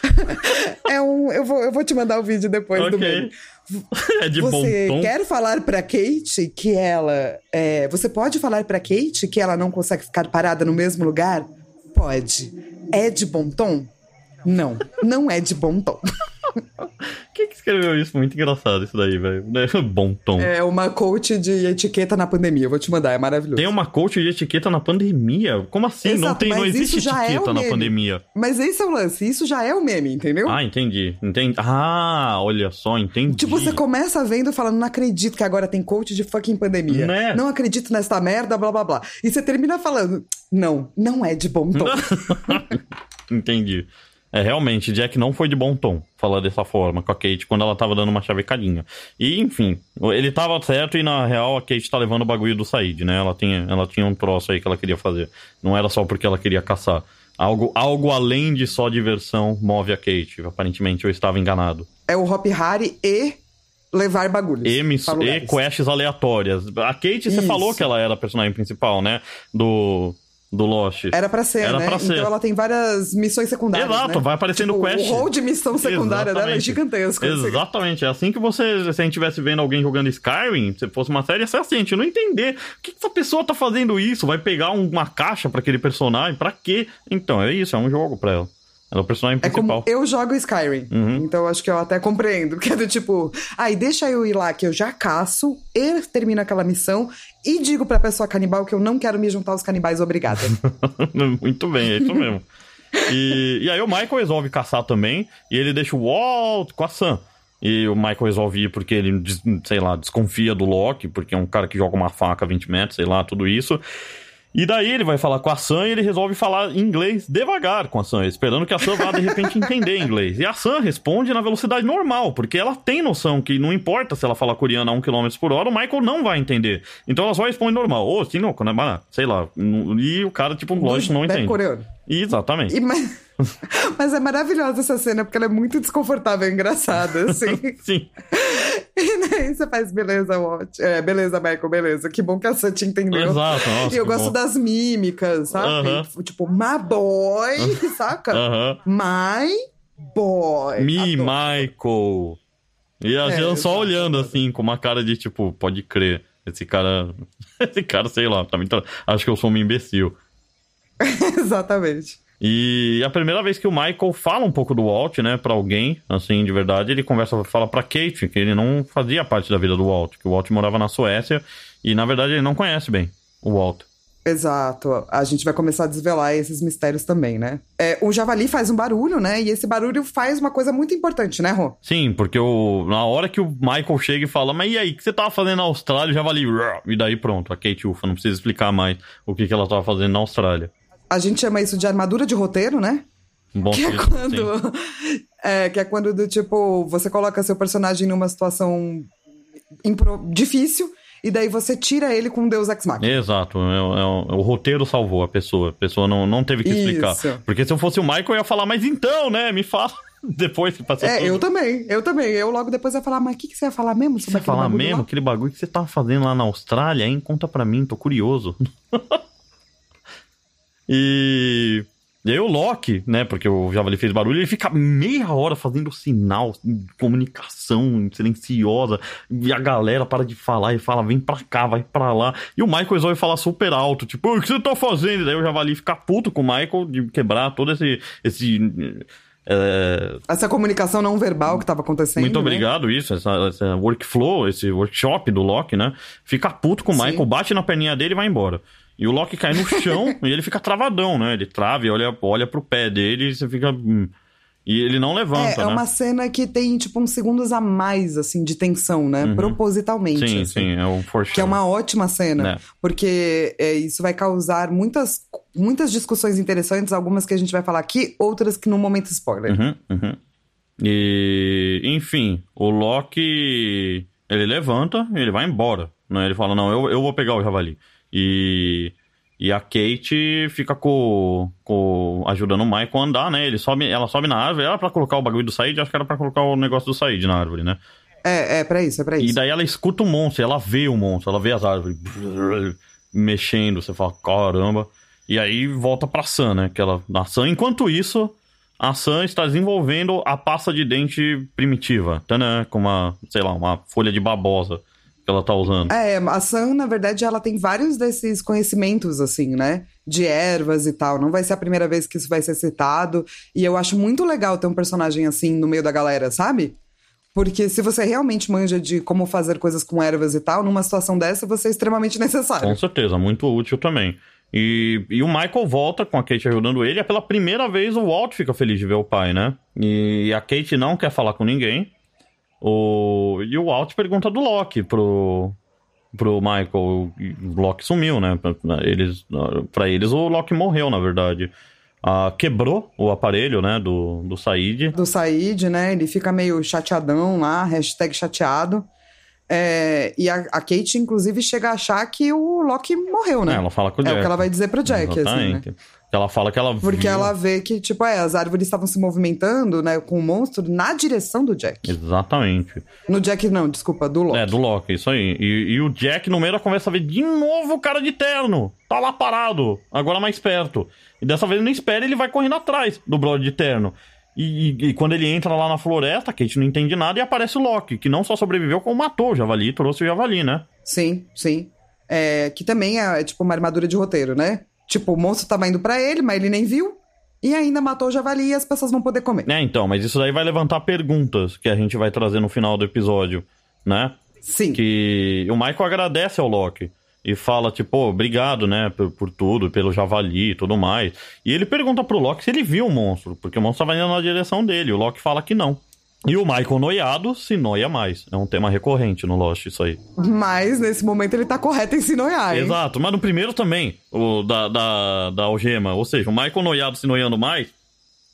é um. Eu vou, eu vou te mandar o vídeo depois do Ok. meme. é de bom Você tom. quer falar pra Kate que ela. é, você pode falar pra Kate que ela não consegue ficar parada no mesmo lugar? Pode. É de bom tom? Não, não é de bom tom. Quem que escreveu isso? Muito engraçado isso daí, velho. Bom tom. É uma coach de etiqueta na pandemia. Eu vou te mandar, é maravilhoso. Tem uma coach de etiqueta na pandemia? Como assim? não, Exato, tem, não existe é etiqueta o na pandemia. Mas esse é o lance, isso já é o meme, entendeu? Ah, entendi. entendi. Ah, olha só, entendi. Tipo, você começa vendo falando, não acredito que agora tem coach de fucking pandemia. Né? Não acredito nesta merda, blá blá blá. E você termina falando, não, não é de bom tom. Entendi. É, realmente, Jack não foi de bom tom falar dessa forma com a Kate quando ela tava dando uma chavecadinha. E, enfim, ele tava certo e, na real, a Kate tá levando o bagulho do Said, né? Ela tinha, ela tinha um troço aí que ela queria fazer. Não era só porque ela queria caçar. Algo, algo além de só diversão move a Kate. Aparentemente, eu estava enganado. É o Hop Harry e levar bagulhos. E, miss- e quests aleatórias. A Kate, você Isso. falou que ela era a personagem principal, né? Do, do Lost. Era pra ser, Era né? pra ser. Então ela tem várias missões secundárias. Exato, né? vai aparecendo tipo, quest. O rol de missão secundária dela é Exatamente. gigantesco. Exatamente. É assim que você, se a gente estivesse vendo alguém jogando Skyrim, se fosse uma série, ia ser assim, a gente não entender. Por que, que essa pessoa tá fazendo isso? Vai pegar um- uma caixa pra aquele personagem? Pra quê? Então, é isso, é um jogo pra ela. Ela é o personagem É principal. como eu jogo Skyrim. Uhum. Então acho que eu até compreendo. Que é do tipo, aí deixa eu ir lá que eu já caço, e termino aquela missão e digo pra pessoa canibal que eu não quero me juntar aos canibais, obrigada. Muito bem, é isso mesmo. E, e aí o Michael resolve caçar também, e ele deixa o Walt com a Sam. E o Michael resolve ir porque ele, sei lá, desconfia do Loki, porque é um cara que joga uma faca a 20 metros, sei lá, tudo isso. E daí ele vai falar com a Sam e ele resolve falar inglês devagar com a Sam, esperando que a Sam vá de repente entender inglês. E a Sam responde na velocidade normal, porque ela tem noção que não importa se ela falar coreano a 1 km por hora, o Michael não vai entender. Então ela só responde normal. Ô, oh, não, sei lá. E o cara, tipo, lógico, não entende. coreano. Exatamente. E, mas, mas, é maravilhosa essa cena, porque ela é muito desconfortável e engraçada, assim. Sim. E daí você faz, beleza, Watch. É, beleza, Michael, beleza. Que bom que a Santi entendeu. Exato, nossa, E eu gosto bom. das mímicas, sabe? Uh -huh. Tipo, my boy, saca? Uh -huh. My boy. Me, Adoro. Michael. E a É, gente só olhando assim, com uma cara de tipo, pode crer. Esse cara. Esse cara, sei lá, tá muito... acho que eu sou um imbecil. Exatamente. E a primeira vez que o Michael fala um pouco do Walt, né, pra alguém, assim, de verdade, ele conversa, fala pra Kate que ele não fazia parte da vida do Walt, que o Walt morava na Suécia e, na verdade, ele não conhece bem o Walt. Exato. A gente vai começar a desvelar esses mistérios também, né? É, o javali faz um barulho, né? E esse barulho faz uma coisa muito importante, né, Rô? Sim, porque o, na hora que o Michael chega e fala, mas e aí, o que você tava fazendo na Austrália? O javali. E daí pronto, a Kate ufa, não precisa explicar mais o que, que ela tava fazendo na Austrália. A gente chama isso de armadura de roteiro, né? Bom Que é quando. É, que é quando do tipo, você coloca seu personagem numa situação impro- difícil, e daí você tira ele com Deus Ex Machina. Exato, é, o- é o, roteiro salvou a pessoa. A pessoa não, não teve que explicar. Isso. Porque se eu fosse o Michael, eu ia falar, mas então, né? Me fala. Depois que passou É, tudo. eu também, eu também. Eu logo depois ia falar, mas o que, que você ia falar mesmo Você sobre vai falar aquele bagulho mesmo lá? aquele bagulho que você tava fazendo lá na Austrália, hein? Conta pra mim, tô curioso. e... e aí o Loki, né? Porque o Javali fez barulho, ele fica meia hora fazendo sinal, comunicação silenciosa, e a galera para de falar e fala, vem pra cá, vai pra lá. E o Michael resolve falar super alto, tipo, o que você tá fazendo? E daí o Javali fica puto com o Michael de quebrar todo esse... esse é, Essa comunicação não verbal que tava acontecendo. muito né? obrigado, isso, essa, essa workflow, esse workshop do Loki, né? Fica puto com o Sim. Michael, bate na perninha dele e vai embora. E o Loki cai no chão e ele fica travadão, né? Ele trava e olha, olha pro pé dele e você fica. E ele não É, levanta, é né? uma cena que tem, tipo, uns segundos a mais, assim, de tensão, né? Propositalmente. Sim, assim. sim, é um forchão. Que é uma ótima cena, É. porque é, isso vai causar muitas, muitas discussões interessantes, algumas que a gente vai falar aqui, outras que no momento spoiler. Uhum, uhum. E, enfim, o Loki, ele levanta e ele vai embora, né? Ele fala, não, eu, eu vou pegar o javali. E, e a Kate fica com, com, ajudando o Michael a andar, né? Ele sobe, ela sobe na árvore, era pra colocar o bagulho do Said, acho que era pra colocar o negócio do Said na árvore, né? É, é pra isso, é pra E isso. daí ela escuta o monstro, ela vê o monstro, ela vê as árvores mexendo, você fala, caramba. E aí volta pra Sam, né? Que ela, a Sam, enquanto isso, a Sam está desenvolvendo a pasta de dente primitiva, tanã, com uma, sei lá, uma folha de babosa ela tá usando. É, a Sam, na verdade, ela tem vários desses conhecimentos, assim, né? De ervas e tal. Não vai ser a primeira vez que isso vai ser citado. E eu acho muito legal ter um personagem assim no meio da galera, sabe? Porque se você realmente manja de como fazer coisas com ervas e tal, numa situação dessa, você é extremamente necessário. Com certeza, muito útil também. E, e o Michael volta com a Kate ajudando ele, e é pela primeira vez o Walt fica feliz de ver o pai, né? E a Kate não quer falar com ninguém. O, e o Walt pergunta do Loki pro, pro Michael. O Loki sumiu, né? Pra eles, pra eles, o Loki morreu, na verdade. Ah, quebrou o aparelho, né? Do, do Said. do Said, né? Ele fica meio chateadão lá, hashtag chateado. É, e a, a Kate, inclusive, chega a achar que o Loki morreu, né? É, ela fala com o É Jack. o que ela vai dizer pro Jack, assim, né? Ela fala que ela Porque viu- ela vê que, tipo, é, as árvores estavam se movimentando, né, com o monstro na direção do Jack. Exatamente. No Jack, não, desculpa, do Loki. É, do Loki, isso aí. E, e o Jack, no meio da conversa, vê de novo o cara de terno. Tá lá parado, agora mais perto. E dessa vez ele não espera, ele vai correndo atrás do brother de terno. E, e- e quando ele entra lá na floresta, a Kate não entende nada e aparece o Loki, que não só sobreviveu, como matou o javali, trouxe o javali, né? Sim, sim. É, que também é, é, tipo, uma armadura de roteiro, né? Tipo, o monstro tava indo pra ele, mas ele nem viu. E ainda matou o javali e as pessoas vão poder comer. É, então, mas isso daí vai levantar perguntas que a gente vai trazer no final do episódio, né? Sim. que o Michael agradece ao Loki e fala, tipo, "Pô, obrigado, né, por, por tudo, pelo javali e tudo mais. E ele pergunta pro Loki se ele viu o monstro, porque o monstro tava indo na direção dele. O Loki fala que não. E o Michael noiado se noia mais. É um tema recorrente no Lost, isso aí. Mas nesse momento ele tá correto em se noiar, hein? Exato, mas no primeiro também, o da, da, da algema. Ou seja, o Michael noiado se noiando mais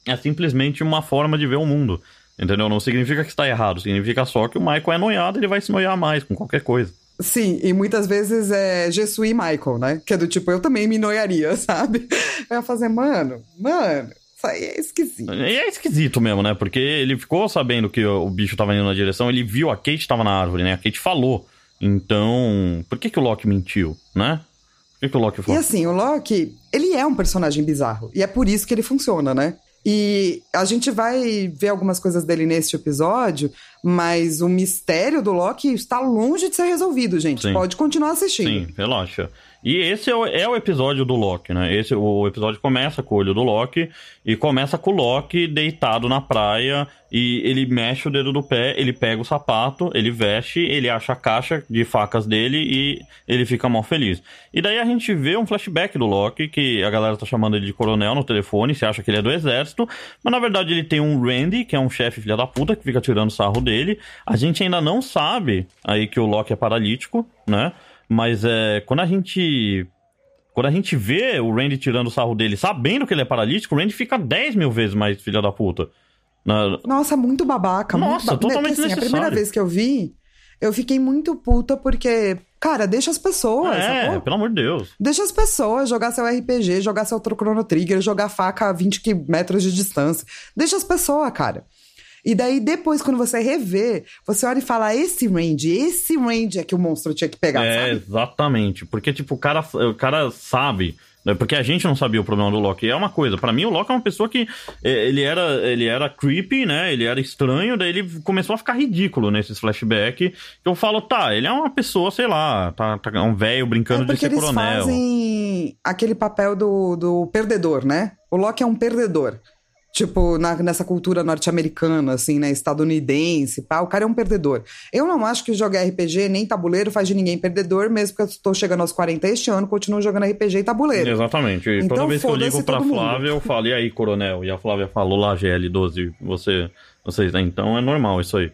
é simplesmente uma forma de ver o mundo. Entendeu? Não significa que está errado, significa só que o Michael é noiado ele vai se noiar mais com qualquer coisa. Sim, e muitas vezes é Jesui Michael, né? Que é do tipo, eu também me noiaria, sabe? Eu ia fazer, mano, mano, isso aí é esquisito. E é esquisito mesmo, né? Porque ele ficou sabendo que o bicho tava indo na direção, ele viu a Kate tava na árvore, né? A Kate falou. Então, por que, que o Loki mentiu, né? Por que, que o Loki falou? E assim, o Loki, ele é um personagem bizarro. E é por isso que ele funciona, né? E a gente vai ver algumas coisas dele neste episódio, mas o mistério do Loki está longe de ser resolvido, gente. Sim. Pode continuar assistindo. Sim, relaxa. E esse é o, é o episódio do Loki, né? Esse, o episódio começa com o olho do Loki e começa com o Loki deitado na praia e ele mexe o dedo do pé, ele pega o sapato, ele veste, ele acha a caixa de facas dele e ele fica mal feliz. E daí a gente vê um flashback do Loki, que a galera tá chamando ele de coronel no telefone, se acha que ele é do exército, mas na verdade ele tem um Randy, que é um chefe filha da puta, que fica tirando sarro dele. A gente ainda não sabe aí que o Loki é paralítico, né? Mas é, quando a gente. Quando a gente vê o Randy tirando o sarro dele, sabendo que ele é paralítico, o Randy fica 10 mil vezes mais filha da puta. Na- Nossa, muito babaca. Nossa, muito ba- totalmente assim, A necessário. primeira vez que eu vi, eu fiquei muito puta porque, cara, deixa as pessoas, é, sacou? pelo amor de Deus. Deixa as pessoas jogar seu RPG, jogar seu Chrono Trigger, jogar faca a 20 qui- metros de distância. Deixa as pessoas, cara. E daí, depois, quando você revê, você olha e fala: esse range, esse range é que o monstro tinha que pegar, É, sabe? exatamente. Porque, tipo, o cara, o cara sabe. né, Porque a gente não sabia o problema do Loki. É uma coisa, pra mim o Loki é uma pessoa que é, ele era, ele era creepy, né? Ele era estranho, daí ele começou a ficar ridículo nesses flashbacks. Que eu falo, tá, ele é uma pessoa, sei lá, tá, tá um velho brincando É de ser eles coronel. fazem aquele papel do, do perdedor, né? O Loki é um perdedor. Tipo, na- nessa cultura norte-americana, assim, né? Estadunidense, pá, o cara é um perdedor. Eu não acho que jogar RPG nem tabuleiro faz de ninguém perdedor, mesmo que eu estou chegando aos 40 este ano, continuo jogando RPG e tabuleiro. Exatamente. E Então, toda vez que eu ligo pra todo mundo. Flávia, eu falo, e aí, coronel? E a Flávia falou lá, GL12, você. Vocês, então é normal isso aí.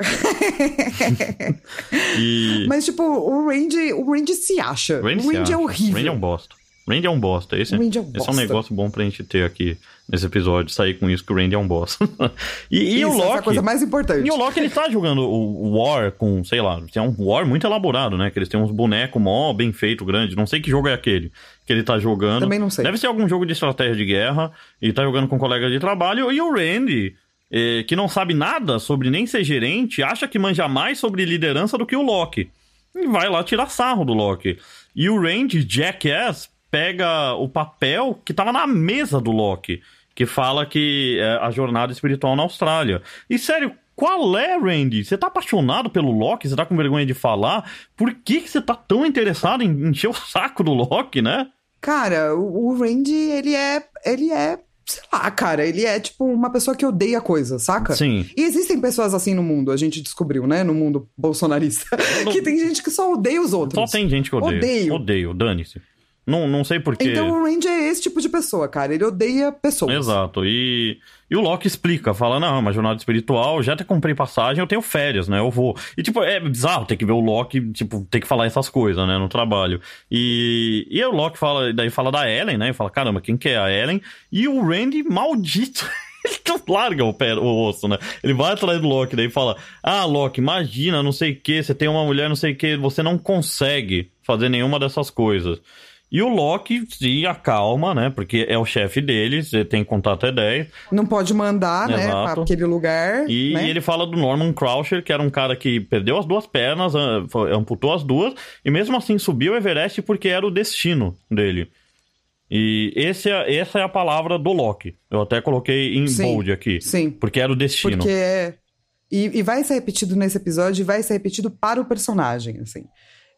e. Mas, tipo, o Randy, o Randy se acha. Randy o se Randy é horrível. Randy é um bosta. Randy é um bosta. Esse, O Randy é um esse é um negócio bom pra gente ter aqui nesse episódio, sair com isso que o Randy é um bosta. e, e o essa é a Loki. coisa mais importante. E o Loki, ele tá jogando o War com, sei lá, tem um War muito elaborado, né? Que eles têm uns bonecos mó bem feito, grande. Não sei que jogo é aquele que ele tá jogando. Também não sei. Deve ser algum jogo de estratégia de guerra. E tá jogando com um colega de trabalho. E o Randy, eh, que não sabe nada sobre nem ser gerente, acha que manja mais sobre liderança do que o Loki. E vai lá tirar sarro do Loki. E o Randy, Jackass, pega o papel que tava na mesa do Loki. Que fala que é a jornada espiritual na Austrália. E sério, qual é, Randy? Você tá apaixonado pelo Loki? Você tá com vergonha de falar? Por que, que você tá tão interessado em encher o saco do Loki, né? Cara, o, Randy, ele é. Ele é. Sei lá, cara, ele é tipo uma pessoa que odeia coisa, saca? Sim. E existem pessoas assim no mundo, a gente descobriu, né? No mundo bolsonarista. Não- que tem gente que só odeia os outros. Só tem gente que odeia. Odeio. Odeio, dane-se. Não, não sei porquê. Então o Randy é esse tipo de pessoa, cara. Ele odeia pessoas. Exato. E, e o Loki explica, fala, não, uma jornada espiritual, já até comprei passagem, eu tenho férias, né? Eu vou. E, tipo, é bizarro ter que ver o Loki, tipo, ter que falar essas coisas, né, no trabalho. E, e aí o Loki fala, daí fala da Ellen, né? E fala, caramba, quem que é a Ellen? E o Randy, maldito. Ele não larga o, pé, o osso, né? Ele vai atrás do Loki, daí fala: Ah, Loki, imagina, não sei o que, você tem uma mulher, não sei o que, você não consegue fazer nenhuma dessas coisas. E o Loki se acalma, né? Porque é o chefe deles, ele tem contato é 10. Não pode mandar, né, Exato. pra aquele lugar. E né? ele fala do Norman Croucher, que era um cara que perdeu as duas pernas, ah, amputou as duas, e mesmo assim subiu o Everest porque era o destino dele. E esse é, essa é a palavra do Loki. Eu até coloquei em Sim, bold aqui. sim. Porque era o destino. Porque é. E, e vai ser repetido nesse episódio e vai ser repetido para o personagem, assim.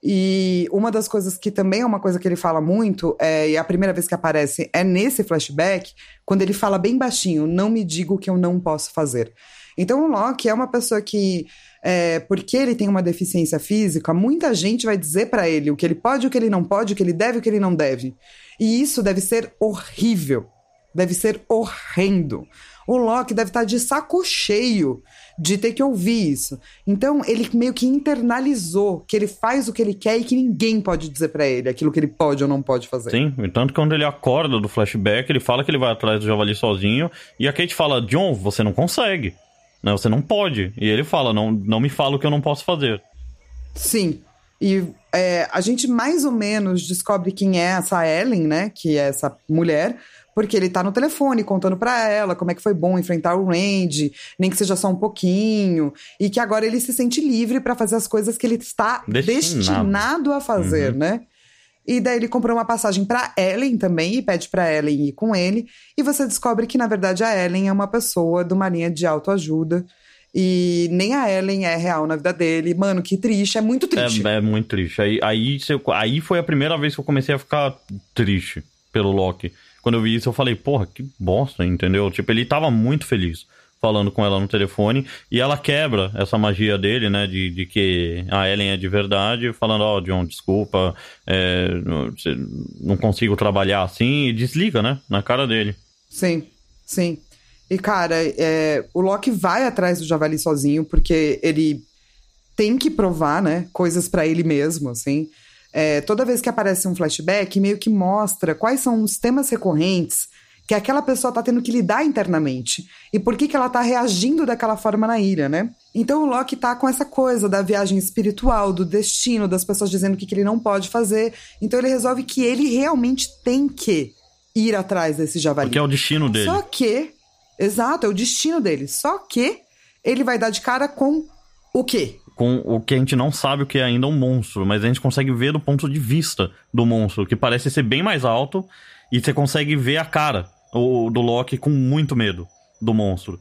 E uma das coisas que também é uma coisa que ele fala muito, é, e a primeira vez que aparece é nesse flashback, quando ele fala bem baixinho: Não me diga o que eu não posso fazer. Então o Loki é uma pessoa que, é, porque ele tem uma deficiência física, muita gente vai dizer pra ele o que ele pode, o que ele não pode, o que ele deve, o que ele não deve. E isso deve ser horrível. Deve ser horrendo. O Loki deve estar de saco cheio de ter que ouvir isso. Então, ele meio que internalizou que ele faz o que ele quer e que ninguém pode dizer para ele aquilo que ele pode ou não pode fazer. Sim, e tanto que quando ele acorda do flashback, ele fala que ele vai atrás do javali sozinho, e a Kate fala: John, você não consegue. Né? Você não pode. E ele fala: não, não me fala o que eu não posso fazer. Sim. E é, a gente mais ou menos descobre quem é essa Ellen, né? Que é essa mulher, porque ele tá no telefone contando para ela como é que foi bom enfrentar o Randy, nem que seja só um pouquinho, e que agora ele se sente livre para fazer as coisas que ele está destinado, destinado a fazer, uhum. né? E daí ele comprou uma passagem para Ellen também e pede para Ellen ir com ele, e você descobre que na verdade a Ellen é uma pessoa de uma linha de autoajuda. E nem a Ellen é real na vida dele. Mano, que triste, é muito triste. É, é muito triste. Aí, aí, aí foi a primeira vez que eu comecei a ficar triste pelo Loki quando eu vi isso, eu falei, porra, que bosta, entendeu? Tipo, ele tava muito feliz falando com ela no telefone e ela quebra essa magia dele, né, de, de que a Ellen é de verdade, falando, ó, oh, John, desculpa, é, não consigo trabalhar assim, e desliga, né, na cara dele. Sim, sim. E, cara, é, o Loki vai atrás do Javali sozinho, porque ele tem que provar, né, coisas para ele mesmo, assim. É, toda vez que aparece um flashback, meio que mostra quais são os temas recorrentes que aquela pessoa está tendo que lidar internamente e por que, que ela está reagindo daquela forma na ilha, né? Então o Loki tá com essa coisa da viagem espiritual, do destino, das pessoas dizendo o que, que ele não pode fazer. Então ele resolve que ele realmente tem que ir atrás desse javali. Porque é o destino dele. Só que, exato, é o destino dele. Só que ele vai dar de cara com o quê? Com o que a gente não sabe o que é ainda um monstro, mas a gente consegue ver do ponto de vista do monstro, que parece ser bem mais alto, e você consegue ver a cara o, do Loki com muito medo do monstro.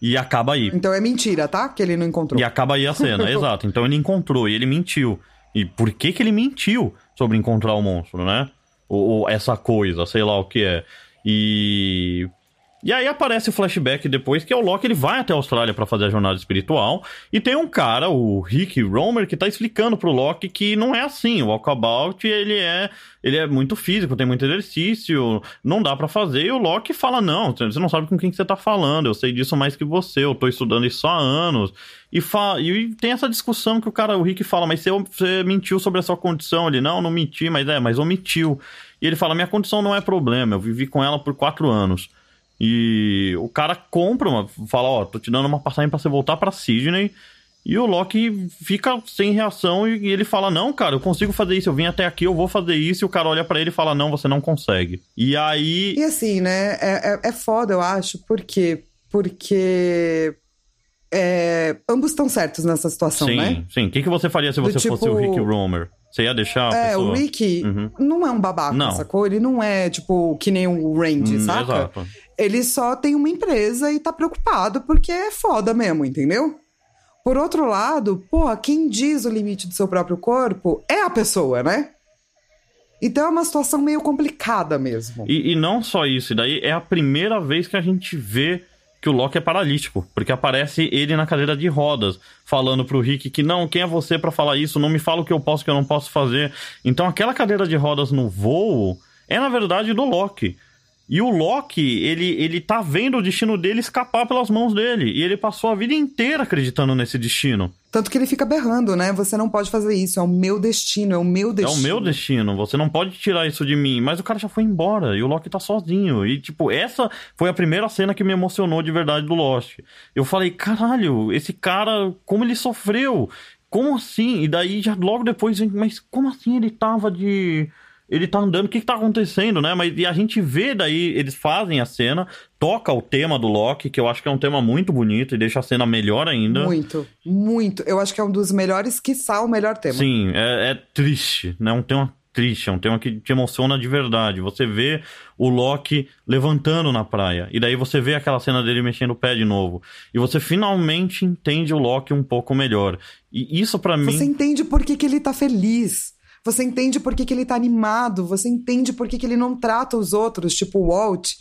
E acaba aí. Então é mentira, tá? Que ele não encontrou. E acaba aí a cena, exato. Então ele encontrou e ele mentiu. E por que que ele mentiu sobre encontrar o monstro, né? Ou, ou essa coisa, sei lá o que é. E e aí aparece o flashback depois que é o Loki ele vai até a Austrália para fazer a jornada espiritual e tem um cara, o Rick Romer, que tá explicando pro Loki que não é assim, o walkabout ele é ele é muito físico, tem muito exercício, não dá para fazer e o Loki fala não, você não sabe com quem que você tá falando, eu sei disso mais que você, eu tô estudando isso há anos. E, fa e tem essa discussão que o cara, o Rick fala, mas você, você mentiu sobre a sua condição, ele não, não menti, mas é, mas omitiu. E ele fala, minha condição não é problema, eu vivi com ela por quatro anos. E o cara compra uma, fala, ó, tô te dando uma passagem para você voltar para Sydney. E o Loki fica sem reação e, ele fala: Não, cara, eu consigo fazer isso, eu vim até aqui, eu vou fazer isso. E o cara olha para ele e fala: Não, você não consegue. E aí. E assim, né? É, é, é foda, eu acho, por quê? Porque. É, ambos estão certos nessa situação, sim, né? Sim, sim. O que, que você faria se você tipo... fosse o Rick Romer? Você ia deixar É, pessoa... o Rick uhum. não é um babaca, não. sacou? Ele não é, tipo, que nem o Randy, hum, saca? Exato. Ele só tem uma empresa e tá preocupado porque é foda mesmo, entendeu? Por outro lado, porra, quem diz o limite do seu próprio corpo é a pessoa, né? Então é uma situação meio complicada mesmo. E, e não só isso, e daí é a primeira vez que a gente vê que o Loki é paralítico, porque aparece ele na cadeira de rodas, falando pro Rick que não, quem é você para falar isso? Não me fala o que eu posso, o que eu não posso fazer. Então aquela cadeira de rodas no voo é na verdade do Loki. E o Loki, ele, ele tá vendo o destino dele escapar pelas mãos dele. E ele passou a vida inteira acreditando nesse destino. Tanto que ele fica berrando, né? Você não pode fazer isso, é o meu destino, é o meu destino. É o meu destino, você não pode tirar isso de mim. Mas o cara já foi embora e o Loki tá sozinho. E, tipo, essa foi a primeira cena que me emocionou de verdade do Lost. Eu falei, caralho, esse cara, como ele sofreu? Como assim? E daí, já logo depois, mas como assim ele tava de ele tá andando, o que, que tá acontecendo, né? Mas e a gente vê daí, eles fazem a cena, toca o tema do Loki, que eu acho que é um tema muito bonito e deixa a cena melhor ainda. Muito, muito. Eu acho que é um dos melhores, quiçá o melhor tema. Sim, é, é triste, né? Um tema triste, é um tema que te emociona de verdade. Você vê o Loki levantando na praia, e daí você vê aquela cena dele mexendo o pé de novo, e você finalmente entende o Loki um pouco melhor. E isso para mim. Você entende por que, que ele tá feliz. Você entende por que, que ele tá animado, você entende por que, que ele não trata os outros, tipo o Walt,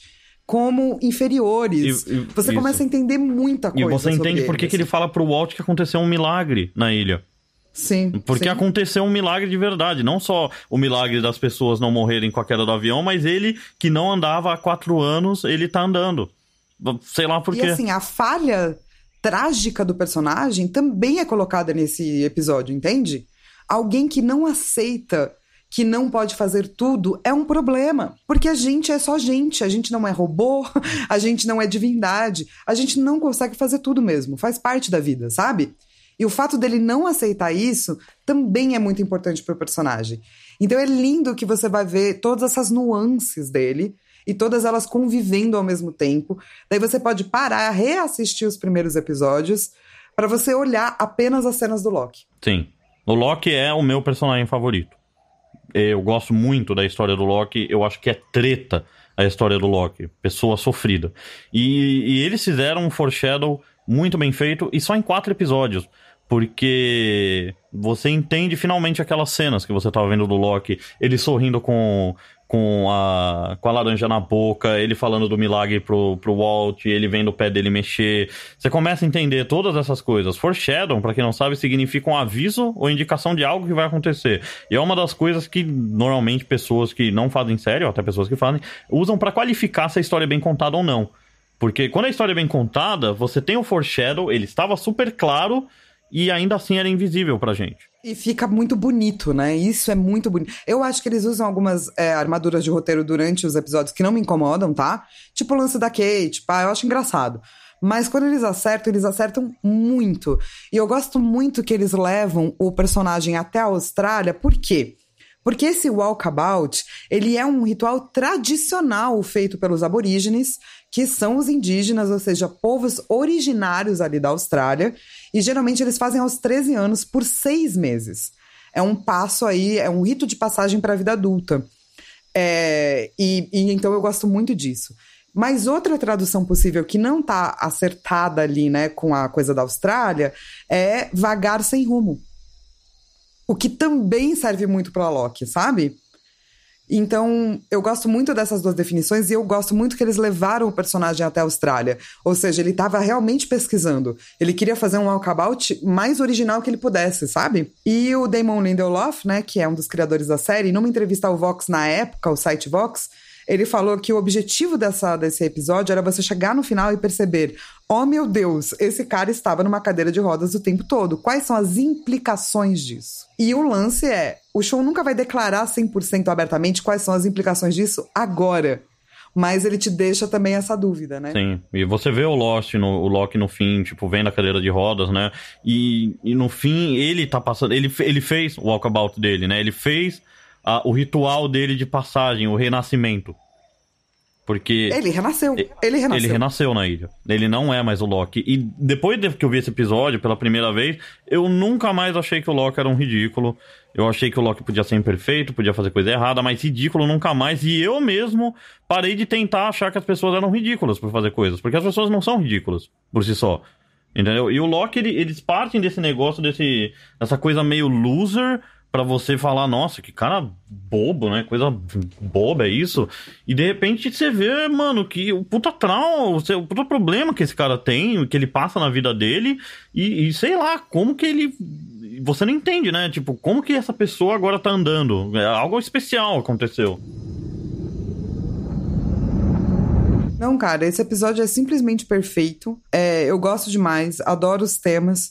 como inferiores. E, e, você isso. começa a entender muita coisa. E você entende por que, que ele fala pro Walt que aconteceu um milagre na ilha. Sim. Porque sim. aconteceu um milagre de verdade. Não só o milagre das pessoas não morrerem com a queda do avião, mas ele, que não andava há quatro anos, ele tá andando. sei lá por quê. E assim, a falha trágica do personagem também é colocada nesse episódio, entende? Alguém que não aceita que não pode fazer tudo é um problema, porque a gente é só gente, a gente não é robô, a gente não é divindade, a gente não consegue fazer tudo mesmo, faz parte da vida, sabe? E o fato dele não aceitar isso também é muito importante para o personagem. Então é lindo que você vai ver todas essas nuances dele e todas elas convivendo ao mesmo tempo. Daí você pode parar, reassistir os primeiros episódios para você olhar apenas as cenas do Loki. Sim. O Loki é o meu personagem favorito. Eu gosto muito da história do Loki, eu acho que é treta a história do Loki, pessoa sofrida. E, e eles fizeram um foreshadow muito bem feito e só em quatro episódios porque você entende finalmente aquelas cenas que você tava vendo do Loki, ele sorrindo com, com, a, com a laranja na boca, ele falando do milagre pro, pro Walt, ele vendo o pé dele mexer. Você começa a entender todas essas coisas. Foreshadow, para quem não sabe, significa um aviso ou indicação de algo que vai acontecer. E é uma das coisas que normalmente pessoas que não fazem sério, ou até pessoas que fazem, usam para qualificar se a história é bem contada ou não. Porque quando a história é bem contada, você tem o foreshadow, ele estava super claro e ainda assim era invisível pra gente. E fica muito bonito, né? Isso é muito bonito. Eu acho que eles usam algumas é, armaduras de roteiro durante os episódios que não me incomodam, tá? Tipo o lance da Kate, pá, eu acho engraçado. Mas quando eles acertam, eles acertam muito. E eu gosto muito que eles levam o personagem até a Austrália, por quê? Porque esse walkabout, ele é um ritual tradicional feito pelos aborígenes, que são os indígenas, ou seja, povos originários ali da Austrália, e geralmente eles fazem aos 13 anos por seis meses. É um passo aí, é um rito de passagem para a vida adulta. É, e, e, então eu gosto muito disso. Mas outra tradução possível que não está acertada ali, né, com a coisa da Austrália, é vagar sem rumo. O que também serve muito para Loki, sabe? Então, eu gosto muito dessas duas definições e eu gosto muito que eles levaram o personagem até a Austrália. Ou seja, ele estava realmente pesquisando. Ele queria fazer um walkabout mais original que ele pudesse, sabe? E o Damon Lindelof, né, que é um dos criadores da série, numa entrevista ao Vox na época, o site Vox, ele falou que o objetivo dessa, desse episódio era você chegar no final e perceber: oh meu Deus, esse cara estava numa cadeira de rodas o tempo todo. Quais são as implicações disso? E o lance é: o show nunca vai declarar 100% abertamente quais são as implicações disso agora. Mas ele te deixa também essa dúvida, né? Sim. E você vê o Lost, no, o Loki no fim, tipo, vendo a cadeira de rodas, né? E, e no fim, ele tá passando. Ele, ele fez o walkabout dele, né? Ele fez a, o ritual dele de passagem, o renascimento. Porque. Ele renasceu. Ele renasceu. Ele renasceu na ilha. Ele não é mais o Loki. E depois de que eu vi esse episódio pela primeira vez, eu nunca mais achei que o Loki era um ridículo. Eu achei que o Loki podia ser imperfeito, podia fazer coisa errada, mas ridículo nunca mais. E eu mesmo parei de tentar achar que as pessoas eram ridículas por fazer coisas. Porque as pessoas não são ridículas por si só. Entendeu? E o Loki, ele, eles partem desse negócio, desse, dessa coisa meio loser para você falar, nossa, que cara bobo, né? Coisa boba é isso. E de repente você vê, mano, que o puta trauma, o puta problema que esse cara tem, que ele passa na vida dele, e, e, sei lá, como que ele. Você não entende, né? Tipo, como que essa pessoa agora tá andando? É, algo especial aconteceu. Não, cara, esse episódio é simplesmente perfeito. É, eu gosto demais, adoro os temas.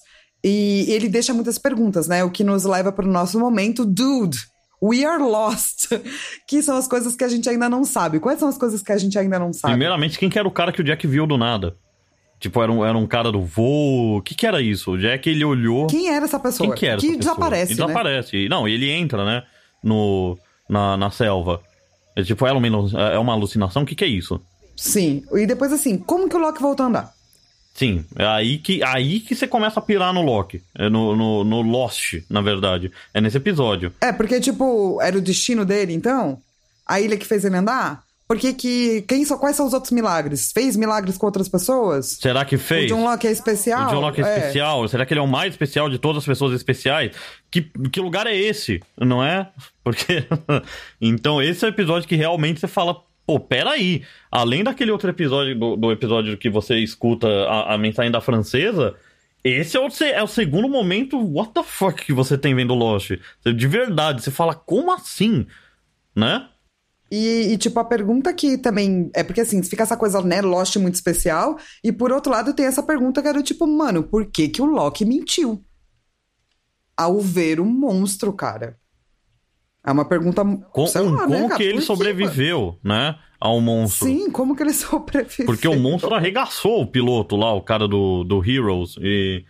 E ele deixa muitas perguntas, né? O que nos leva para o nosso momento, dude. We are lost. Que são as coisas que a gente ainda não sabe. Quais são as coisas que a gente ainda não sabe? Primeiramente, quem que era o cara que o Jack viu do nada? Tipo, era um, era um cara do voo. O que que era isso? O Jack, ele olhou. Quem era essa pessoa? Quem que era que essa desaparece, pessoa? né? desaparece. Não, ele entra, né? No, na, na selva. É, tipo, é uma, é uma alucinação? O que que é isso? Sim. E depois, assim, como que o Loki voltou a andar? Sim, é aí que, aí que você começa a pirar no Loki. É no, no, no Lost, na verdade. É nesse episódio. É, porque, tipo, era o destino dele, então? A ilha que fez ele andar? Porque que. Quem quais são os outros milagres? Fez milagres com outras pessoas? Será que fez? O John Locke é especial? O John Locke é, é, especial? Será que ele é o mais especial de todas as pessoas especiais? Que, que lugar é esse? Não é? Porque. então, esse é o episódio que realmente você fala pô, peraí, além daquele outro episódio, do, do episódio que você escuta a, a, mensagem da francesa, esse é o, é o segundo momento, what the fuck, que você tem vendo Lost. De verdade, você fala, como assim? Né? E, e, tipo, a pergunta que também. É porque assim, fica essa coisa, né, Lost muito especial. E por outro lado, tem essa pergunta que era tipo, mano, por que, que o Loki mentiu? Ao ver um monstro, cara. É uma pergunta. Com, sei lá, como né, que ele sobreviveu, né? Ao monstro. Sim, como que ele sobreviveu? Porque o monstro arregaçou o piloto lá, o cara do, do Heroes, e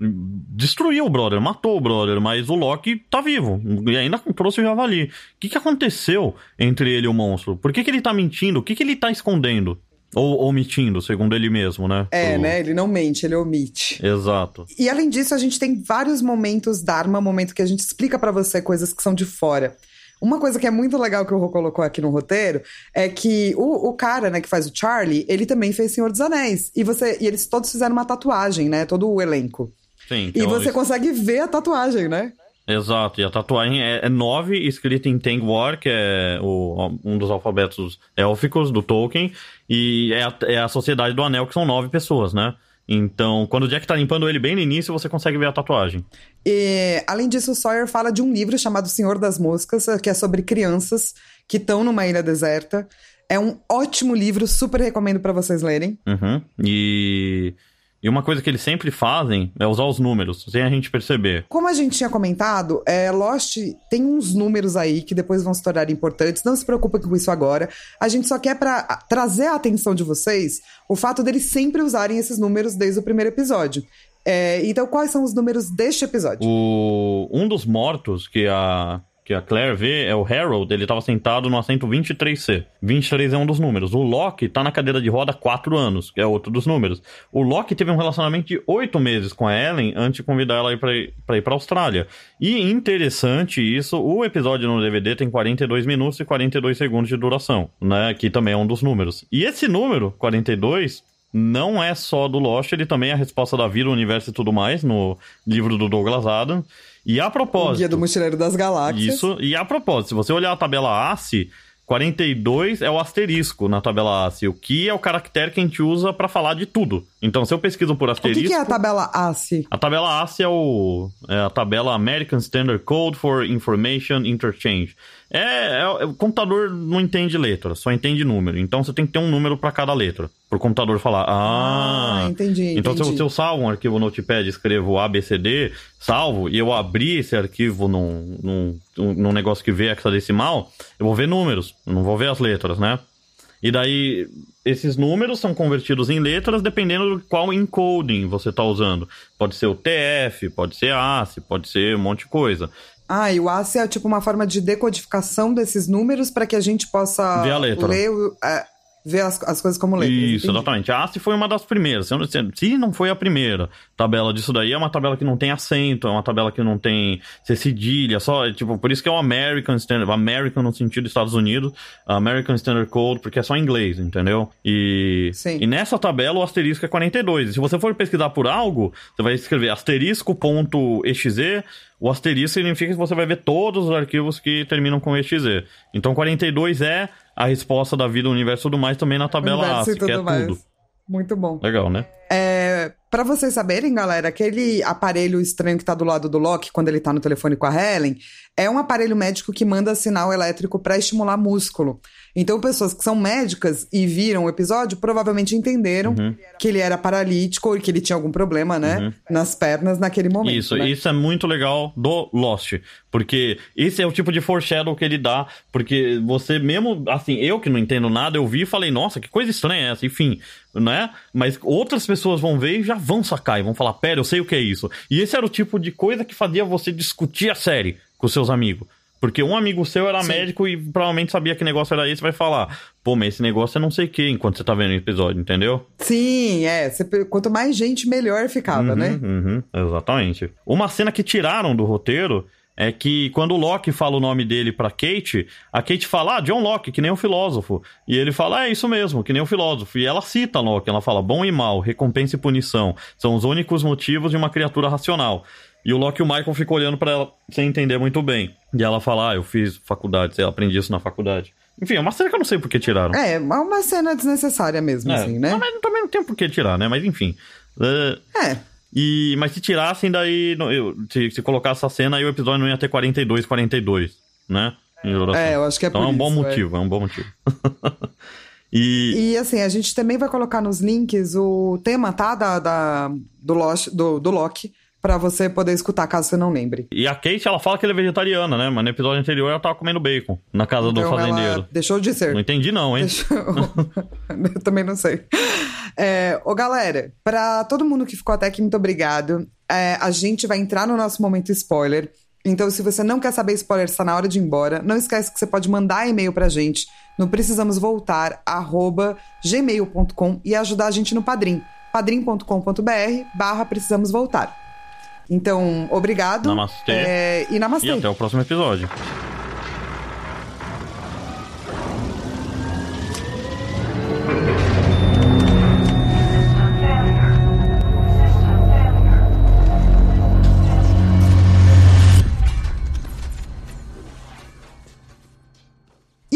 destruiu o brother, matou o brother, mas o Loki tá vivo e ainda trouxe o javali. O que, que aconteceu entre ele e o monstro? Por que, que ele tá mentindo? O que, que ele tá escondendo? Ou omitindo, segundo ele mesmo, né? É, Pro- né? Ele não mente, ele omite. Exato. E além disso, a gente tem vários momentos Dharma, momento que a gente explica pra você coisas que são de fora. Uma coisa que é muito legal que o Rô colocou aqui no roteiro é que o, o cara, né, que faz o Charlie, ele também fez Senhor dos Anéis. E você e eles todos fizeram uma tatuagem, né? Todo o elenco. Sim. E você isso- consegue ver a tatuagem, né? Exato, e a tatuagem é, é nove, escrita em Tengwar, que é o- um dos alfabetos élficos do Tolkien, e é a, é a Sociedade do Anel, que são nove pessoas, né? Então, quando o Jack tá limpando ele bem no início, você consegue ver a tatuagem. E, além disso, o Sawyer fala de um livro chamado Senhor das Moscas, que é sobre crianças que estão numa ilha deserta. É um ótimo livro, super recomendo pra vocês lerem. Uhum. E, e uma coisa que eles sempre fazem é usar os números, sem a gente perceber. Como a gente tinha comentado, é, Lost tem uns números aí que depois vão se tornar importantes. Não se preocupe com isso agora. A gente só quer pra a- trazer a atenção de vocês o fato deles sempre usarem esses números desde o primeiro episódio. É, então, quais são os números deste episódio? O, um dos mortos que a, que a Claire vê é o Harold, ele tava sentado no assento 23C. 23 é um dos números. O Loki tá na cadeira de roda há 4 anos, que é outro dos números. O Loki teve um relacionamento de 8 meses com a Ellen antes de convidar ela pra ir pra, ir pra Austrália. E interessante isso, o episódio no DVD tem 42 minutos e 42 segundos de duração, né? Que também é um dos números. E esse número, 42, não é só do Lost, ele também é a resposta da vida, o universo e tudo mais, no livro do Douglas Adams. E a O propósito. Guia do Mochileiro das Galáxias. Isso, e a propósito, se você olhar a tabela ACE, 42 é o asterisco na tabela ACE, o que é o caractere que a gente usa pra falar de tudo. Então, se eu pesquiso por O asterisco. que, que é a tabela ACE? A tabela ACE é, o, é a tabela American Standard Code for Information Interchange. É, é- o computador não entende letra, só entende número. Então você tem que ter um número para cada letra. Pro computador falar, ah. Ah, entendi, Então se eu, entendi. se eu salvo um arquivo no Notepad e escrevo ABCD, salvo, e eu abrir esse arquivo num, num, num negócio que vê hexadecimal, eu vou ver números, não vou ver as letras, né? E daí, esses números são convertidos em letras dependendo de qual encoding você está usando. Pode ser o TF, pode ser ACE, pode ser um monte de coisa. Ah, e o ACE é tipo uma forma de decodificação desses números para que a gente possa Ver a letra. ler, o- é, ver as, as coisas como letras. Isso, entendi. exatamente. A ACE foi uma das primeiras. Se não- foi a primeira tabela disso daí, é uma tabela que não tem acento, é uma tabela que não tem ser cedilha, só, é, tipo, por isso que é o American Standard, American no sentido dos Estados Unidos, American Standard Code, porque é só em inglês, entendeu? E, Sim. e nessa tabela o asterisco é 42. E se você for pesquisar por algo, você vai escrever asterisco.exe, o asterisco significa que você vai ver todos os arquivos que terminam com exe. Então 42 é a resposta da vida, o universo e tudo mais também na tabela Universo ACE, que é tudo mais. tudo. Muito bom. Legal, né? É, para vocês saberem, galera, aquele aparelho estranho que tá do lado do Loki quando ele tá no telefone com a Helen, é um aparelho médico que manda sinal elétrico para estimular músculo. Então, pessoas que são médicas e viram o episódio provavelmente entenderam Uhum. que ele era paralítico e que ele tinha algum problema, né, nas pernas naquele momento. Isso, né? isso é muito legal do Lost. Porque esse é o tipo de foreshadow que ele dá. Porque você mesmo, assim, eu que não entendo nada, eu vi e falei, nossa, que coisa estranha é essa? Enfim, né? Mas outras pessoas vão ver e já vão sacar e vão falar, pera, eu sei o que é isso. E esse era o tipo de coisa que fazia você discutir a série com seus amigos. Porque um amigo seu era Sim. médico e provavelmente sabia que negócio era esse, vai falar, pô, mas esse negócio é não sei o que enquanto você tá vendo o episódio, entendeu? Sim, é. Você- quanto mais gente, melhor ficava, Uhum, né? uhum, exatamente. Uma cena que tiraram do roteiro é que quando o Locke fala o nome dele pra Kate, a Kate fala, ah, John Locke, que nem o filósofo. E ele fala, é isso mesmo, que nem o filósofo. E ela cita Locke, ela fala, bom e mal, recompensa e punição. São os únicos motivos de uma criatura racional. E o Locke e o Michael ficam olhando pra ela sem entender muito bem. E ela fala, ah, eu fiz faculdade, sei lá, aprendi isso na faculdade. Enfim, é uma cena que eu não sei por que tiraram. É, é uma cena desnecessária mesmo, É, assim, né? mas também não tem por que tirar, né? Mas enfim. É, É. e, mas se tirassem, daí. eu- se, se colocasse essa cena, aí o episódio não ia ter 42, 42, né? É, eu acho que é então por é um bom isso, é. motivo, é. um bom motivo. e E assim, a gente também vai colocar nos links o tema, tá? Da, da- do, Lost, do, do Loki, pra você poder escutar, caso você não lembre. E a Kate, ela fala que ela é vegetariana, né? Mas no episódio anterior ela tava comendo bacon na casa do Então fazendeiro. ela deixou de ser. Não entendi não, hein? Deixa eu... também não sei. É, ô, galera, pra todo mundo que ficou até aqui, muito obrigado. É, a gente vai entrar no nosso momento spoiler. Então, se você não quer saber spoiler, está na hora de ir embora. Não esquece que você pode mandar e-mail pra gente no precisamos voltar gmail.com e ajudar a gente no Padrim. padrim.com.br barra precisamos voltar. Então, obrigado. Namastê. É, e namastê. E até o próximo episódio.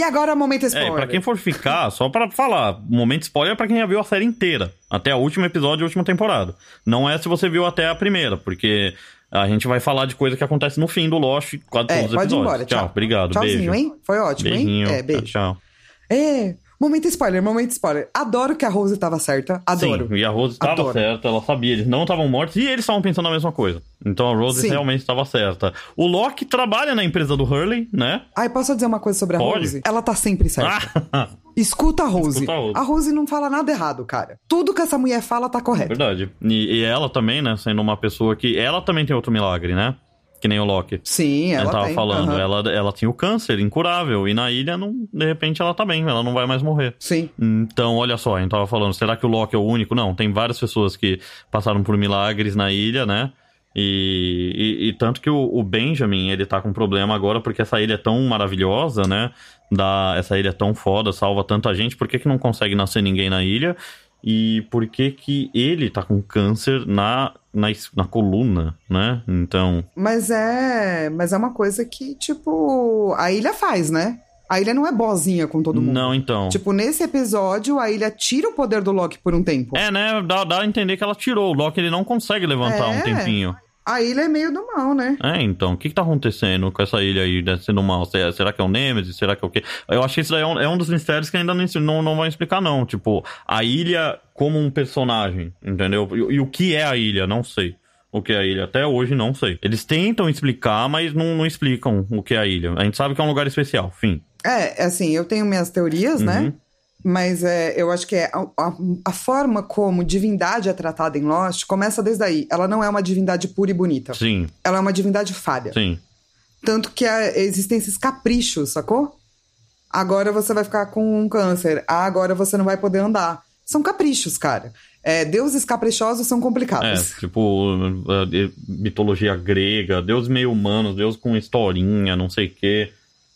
E agora, momento É, spoiler. e pra quem for ficar, só pra falar, momento spoiler é pra quem já viu a série inteira. Até o último episódio e a última temporada. Não é se você viu até a primeira, porque a gente vai falar de coisa que acontece no fim do Lost, quase É, todos os pode ir episódios. embora. Tchau. obrigado, Tchauzinho, beijo. hein? Foi ótimo, Beijinho. hein? É, beijo. Tchau. É, momento spoiler, momento spoiler. Adoro que a Rose tava certa. Adoro. Sim, e a Rose estava Adoro. certa, ela sabia, eles não estavam mortos e eles estavam pensando a mesma coisa. Então a Rose Sim. realmente estava certa. O Loki trabalha na empresa do Hurley, né? Ai, posso dizer uma coisa sobre a Pode. Rose? Ela tá sempre certa. Ah, Escuta a Rose. Escuta a Rose. A Rose não fala nada errado, cara. Tudo que essa mulher fala tá correto. verdade. E, e ela também, né, sendo uma pessoa que. Ela também tem outro milagre, né? Que nem o Loki. Sim, ela Ela tava tem. falando, aham. ela, ela tinha o câncer incurável e na ilha, não, de repente, ela tá bem, ela não vai mais morrer. Sim. Então, olha só, a gente tava falando, será que o Loki é o único? Não, tem várias pessoas que passaram por milagres na ilha, né? E, e- e tanto que o, o Benjamin, ele tá com problema agora porque essa ilha é tão maravilhosa, né? Da, essa ilha é tão foda, salva tanta gente, por que, que não consegue nascer ninguém na ilha? E por que que ele tá com câncer na, na, na coluna, né? Então, Mas é. Mas é uma coisa que, tipo, a ilha faz, né? A ilha não é bozinha com todo mundo. não, então... Tipo, nesse episódio, a ilha tira o poder do Loki por um tempo. É, né? Dá, dá a entender que ela tirou. O Loki ele não consegue levantar um É. tempinho. A ilha é meio do mal, né? É, então, o que, que tá acontecendo com essa ilha aí, né, sendo mal? Será, que é o Nemesis? Será que é o quê? Eu acho que isso daí é um, é um dos mistérios que ainda não, não, não vão explicar, não. Tipo, a ilha como um personagem, entendeu? E, e o que é a ilha? Não sei. O que é a ilha? Até hoje não sei. Eles tentam explicar, mas não, não explicam o que é a ilha. A gente sabe que é um lugar especial, fim. É, assim, eu tenho minhas teorias, Uhum. né? Mas é, eu acho que é a, a- a forma como divindade é tratada em Lost começa desde aí. Ela não é uma divindade pura e bonita. Sim, Ela é uma divindade falha. sim. Tanto que a- existem esses caprichos, sacou? Agora você vai ficar com um câncer. Ah, agora você não vai poder andar. São caprichos, cara. É, deuses caprichosos são É, complicados. tipo, uh, de- mitologia grega, deus meio humanos, deus com historinha, não sei o quê,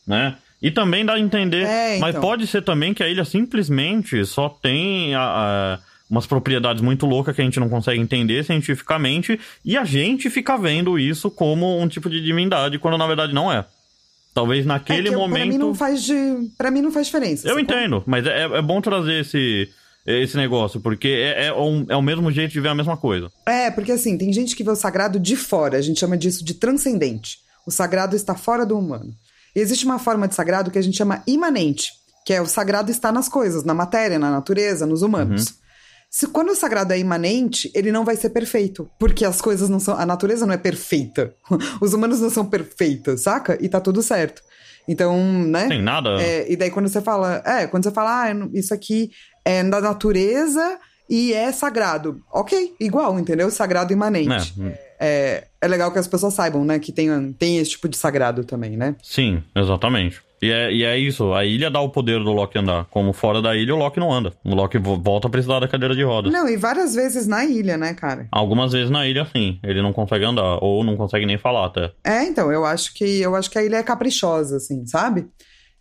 né? E também dá a entender, É, mas então. pode ser também que a ilha simplesmente só tem a- a- umas propriedades muito loucas que a gente não consegue entender cientificamente, e a gente fica vendo isso como um tipo de divindade, quando na verdade não é. Talvez É naquele que eu- momento... Pra mim não faz de. Para mim não faz diferença. Eu entendo, mas é, é bom trazer esse, esse negócio, porque é, é, um- é o mesmo jeito de ver a mesma coisa. É, porque assim, tem gente que vê o sagrado de fora, a gente chama disso de transcendente. O sagrado está fora do humano. E existe uma forma de sagrado que a gente chama imanente, que é o sagrado está nas coisas, na matéria, na natureza, nos humanos. Se quando o sagrado é imanente, ele não vai ser perfeito, porque as coisas não são, a natureza não é perfeita. Os humanos não são perfeitos, saca? E tá tudo certo. Então, né? Tem nada. É, e daí quando você fala, é, quando você fala, ah, isso aqui é da natureza e é sagrado. Ok, igual, entendeu? Sagrado imanente. né? É, é legal que as pessoas saibam, né, que tem, tem esse tipo de sagrado também, né? Sim, exatamente. E é, e é isso, a ilha dá o poder do Loki andar. Como fora da ilha, o Loki não anda. O Loki vo- volta a precisar da cadeira de rodas. Não, e várias vezes na ilha, né, cara? Algumas vezes na ilha, sim. Ele não consegue andar. Ou não consegue nem falar até. É, então, eu acho que eu acho que a ilha é caprichosa, assim, sabe?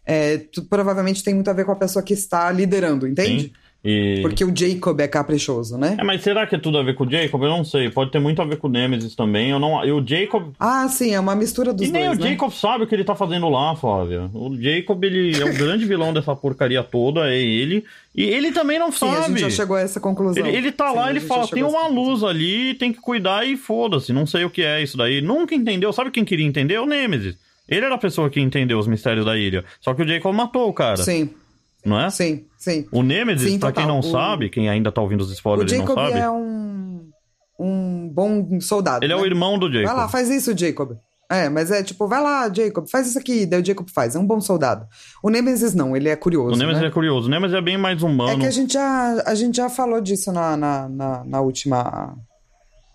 É, tu- provavelmente tem muito a ver com a pessoa que está liderando, entende? Sim. E... Porque o Jacob é caprichoso, né? É, mas será que é tudo a ver com o Jacob? Eu não sei. Pode ter muito a ver com o Nemesis também. Eu não... E o Jacob... Ah, sim, é uma mistura dos e nem dois, o né? Jacob sabe o que ele tá fazendo lá, Flávia. O Jacob, ele é o grande vilão dessa porcaria toda, é ele. E ele também não Sim, sabe. a gente já chegou a essa conclusão. Ele, ele tá Sim, lá, ele fala, tem uma luz ali, tem que cuidar e foda-se, não sei o que é isso daí. Nunca entendeu. Sabe quem queria entender? O Nemesis. Ele era a pessoa que entendeu os mistérios da ilha. Só que o Jacob matou o cara. Sim, Não é? sim, sim. O Nemesis, total. quem não O- sabe, quem ainda tá ouvindo os O spoilers e não Jacob sabe, é um, um bom soldado. ele é né? o irmão do Jacob. Vai lá, faz isso, Jacob. É, mas é tipo, vai lá, Jacob, faz isso aqui. Daí o Jacob faz, é um bom soldado. O Nemesis não, ele é curioso. O Nemesis né? é curioso. O Nemesis é bem mais humano. É que a gente já, a gente já falou disso na, na, na, na última.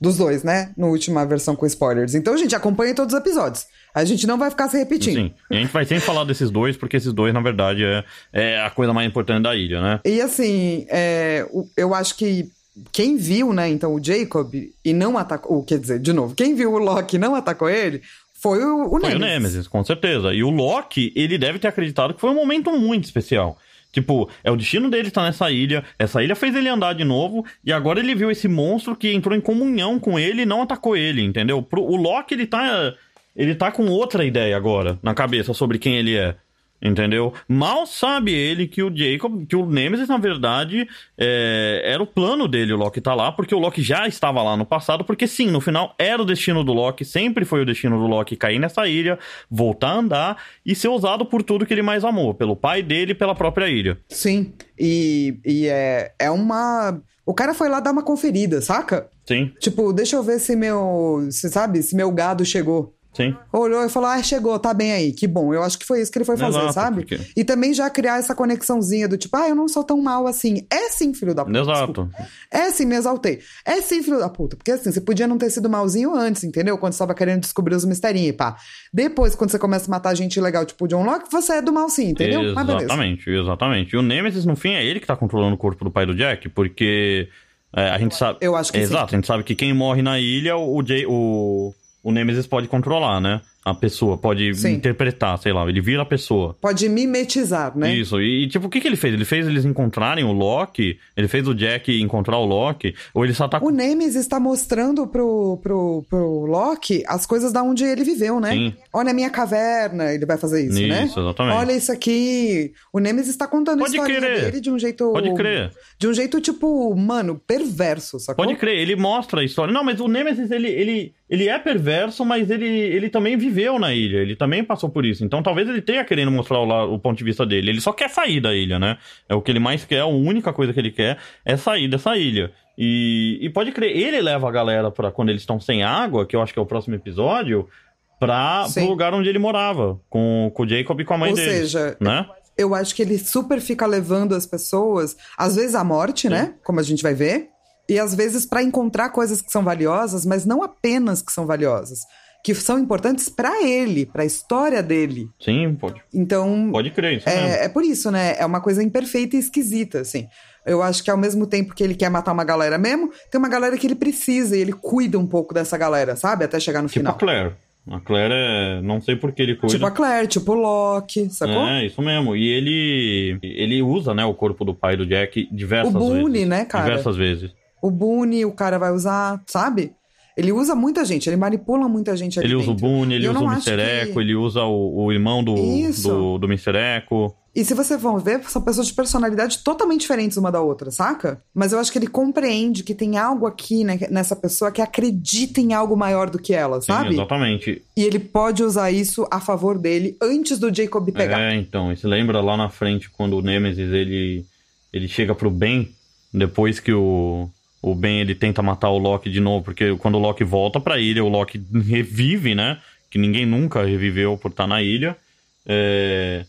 Dos dois, né? Na última versão com spoilers. Então a gente acompanha todos os episódios. A gente não vai ficar se repetindo. Sim. E a gente vai sempre falar desses dois, porque esses dois, na verdade, é, é a coisa mais importante da ilha, né? E assim, é, eu acho que quem viu, né, então, o Jacob e não atacou. Quer dizer, de novo, quem viu o Loki e não atacou ele foi o, o Foi Nemesis. o Nemesis, com certeza. E o Loki, ele deve ter acreditado que foi um momento muito especial. Tipo, é o destino dele estar nessa ilha. Essa ilha fez ele andar de novo. E agora ele viu esse monstro que entrou em comunhão com ele e não atacou ele, entendeu? Pro, o Loki, ele tá. Ele tá com outra ideia agora na cabeça sobre quem ele é. Entendeu? Mal sabe ele que o Jacob, que o Nemesis, na verdade, é, era o plano dele, o Loki tá lá, porque o Loki já estava lá no passado, porque sim, no final era o destino do Loki, sempre foi o destino do Loki cair nessa ilha, voltar a andar e ser usado por tudo que ele mais amou, pelo pai dele e pela própria ilha. Sim. E, e é, é uma. O cara foi lá dar uma conferida, saca? Sim, Tipo, deixa eu ver se meu. Você sabe? Se meu gado chegou. Sim. Olhou e falou: Ah, chegou, tá bem aí, que bom. Eu acho que foi isso que ele foi fazer, Exato, sabe? porque- E também já criar essa conexãozinha do tipo, ah, eu não sou tão mal assim. É sim, filho da puta. Exato. desculpa. É sim, me exaltei. É sim, filho da puta. Porque assim, você podia não ter sido malzinho antes, entendeu? Quando você tava querendo descobrir os misterinhos e pá. Depois, quando você começa a matar gente legal, tipo o John Locke, você é do mal sim, entendeu? Mas beleza. Exatamente, exatamente. E o Nemesis, no fim, é ele que tá controlando o corpo do pai do Jack, porque é, a gente sabe. Eu acho que sim. Exato, a gente sabe que quem morre na ilha, o, Jay, o, o Nemesis pode controlar, né? A pessoa, pode Sim. interpretar, sei lá, ele vira a pessoa. Pode mimetizar, né? Isso, e tipo, o que, que ele fez? Ele fez eles encontrarem o Loki? Ele fez o Jack encontrar o Loki? Ou ele só tá. O Nemesis está mostrando pro, pro, pro Loki as coisas da onde ele viveu, né? Sim. Olha a minha caverna, ele vai fazer isso, né? Isso, exatamente. Olha isso aqui. O Nemesis está contando Pode a história crer. dele de um jeito. Pode crer. De um jeito, tipo, mano, perverso, sacou? Pode crer, ele mostra a história. Não, mas o Nemesis, ele, ele, ele é perverso, mas ele, ele também viveu na ilha. Ele também passou por isso. Então talvez ele tenha querendo mostrar o, o ponto de vista dele. Ele só quer sair da ilha, né? É o que ele mais quer, a única coisa que ele quer é sair dessa ilha. E, e pode crer, ele leva a galera pra quando eles estão sem água, que eu acho que é o próximo episódio, pra, Sim. pro lugar onde ele morava, com, com o Jacob e com a mãe Ou dele. seja, né? eu acho que ele super fica levando as pessoas, às vezes à morte, né? Como a gente vai ver. E às vezes pra encontrar coisas que são valiosas, mas não apenas que são valiosas. Que são importantes pra ele, pra história dele. Sim, pode, Então, pode crer, isso. É, é por isso, né? É uma coisa imperfeita e esquisita, assim. Eu acho que ao mesmo tempo que ele quer matar uma galera mesmo, tem uma galera que ele precisa e ele cuida um pouco dessa galera, sabe? Até chegar no Tipo final. a Claire. A Claire é. Não sei por que ele cuida. Tipo a Claire, tipo o Loki, sacou? É, isso mesmo. E ele ele usa, né, o corpo do pai do Jack diversas O Boone, vezes. né, cara? Diversas vezes. O Boone, o cara vai usar, sabe? Ele usa muita gente, ele manipula muita gente ali Ele usa o dentro. Boone, ele usa o Mr. que- Echo, ele usa o, o irmão do, Isso. do, do Mr. Echo. E se você for ver, são pessoas de personalidade totalmente diferentes uma da outra, saca? Mas eu acho que ele compreende que tem algo aqui né, nessa pessoa que acredita em algo maior do que ela, Sim, sabe? exatamente. E ele pode usar isso a favor dele antes do Jacob pegar. É, então, e se lembra lá na frente quando o Nemesis ele, ele chega pro Ben, depois que o, o Ben ele tenta matar o Loki de novo, porque quando o Loki volta pra ilha, o Loki revive, né? Que ninguém nunca reviveu por estar na ilha. É,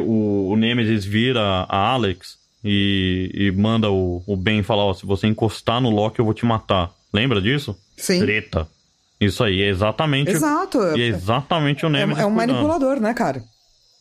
o, o Nemesis vira a Alex e, e manda o, o Ben falar: ó, se você encostar no Loki, eu vou te matar. Lembra disso? Sim. Treta. Isso aí, é exatamente. Exato. É exatamente o É, Nemesis. é um cuidando. manipulador, né, cara?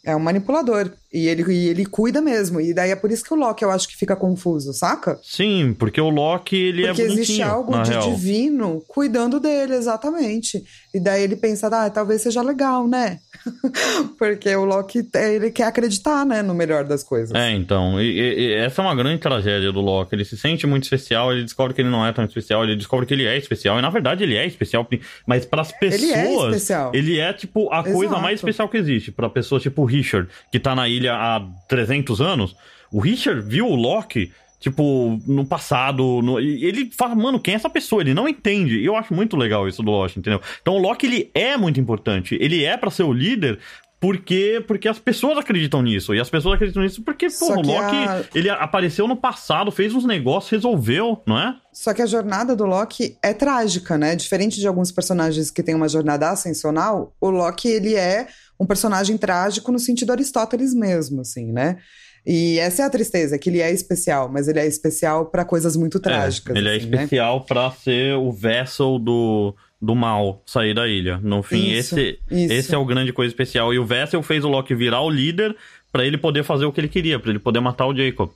É um manipulador. E ele, e ele cuida mesmo. E daí é por isso que o Loki eu acho que fica confuso, saca? Sim, porque o Loki, ele Porque é bonitinho, existe algo de real. divino cuidando dele, exatamente. E daí ele pensa, ah, talvez seja legal, né? Porque o Loki, ele quer acreditar, né, no melhor das coisas. É, então, e, e- essa é uma grande tragédia do Loki. Ele se sente muito especial, ele descobre que ele não é tão especial, ele descobre que ele é especial, e na verdade ele é especial, mas pras pessoas, Ele é especial. ele é, tipo a coisa Exato. mais especial que existe. Pra pessoa tipo o Richard, que tá na ilha há 300 anos, o Richard viu o Loki tipo, no passado. No... Ele fala, mano, quem é essa pessoa? Ele não entende. E eu acho muito legal isso do Lost, entendeu? Então o Loki, ele é muito importante. Ele é para ser o líder, porque, porque as pessoas acreditam nisso. E as pessoas acreditam nisso porque, pô, o Loki, a... ele apareceu no passado, fez uns negócios, resolveu, não é? Só que a jornada do Loki é trágica, né? Diferente de alguns personagens que têm uma jornada ascensional, o Loki, ele é um personagem trágico no sentido Aristóteles mesmo, assim, né? E essa é a tristeza, que ele é especial, mas ele é especial para coisas muito é, trágicas. É, ele assim, é especial né? para ser o vessel do, do mal sair da ilha. No fim, isso, esse, isso. esse é o grande coisa especial. E o Vessel fez o Loki virar o líder para ele poder fazer o que ele queria, para ele poder matar o Jacob.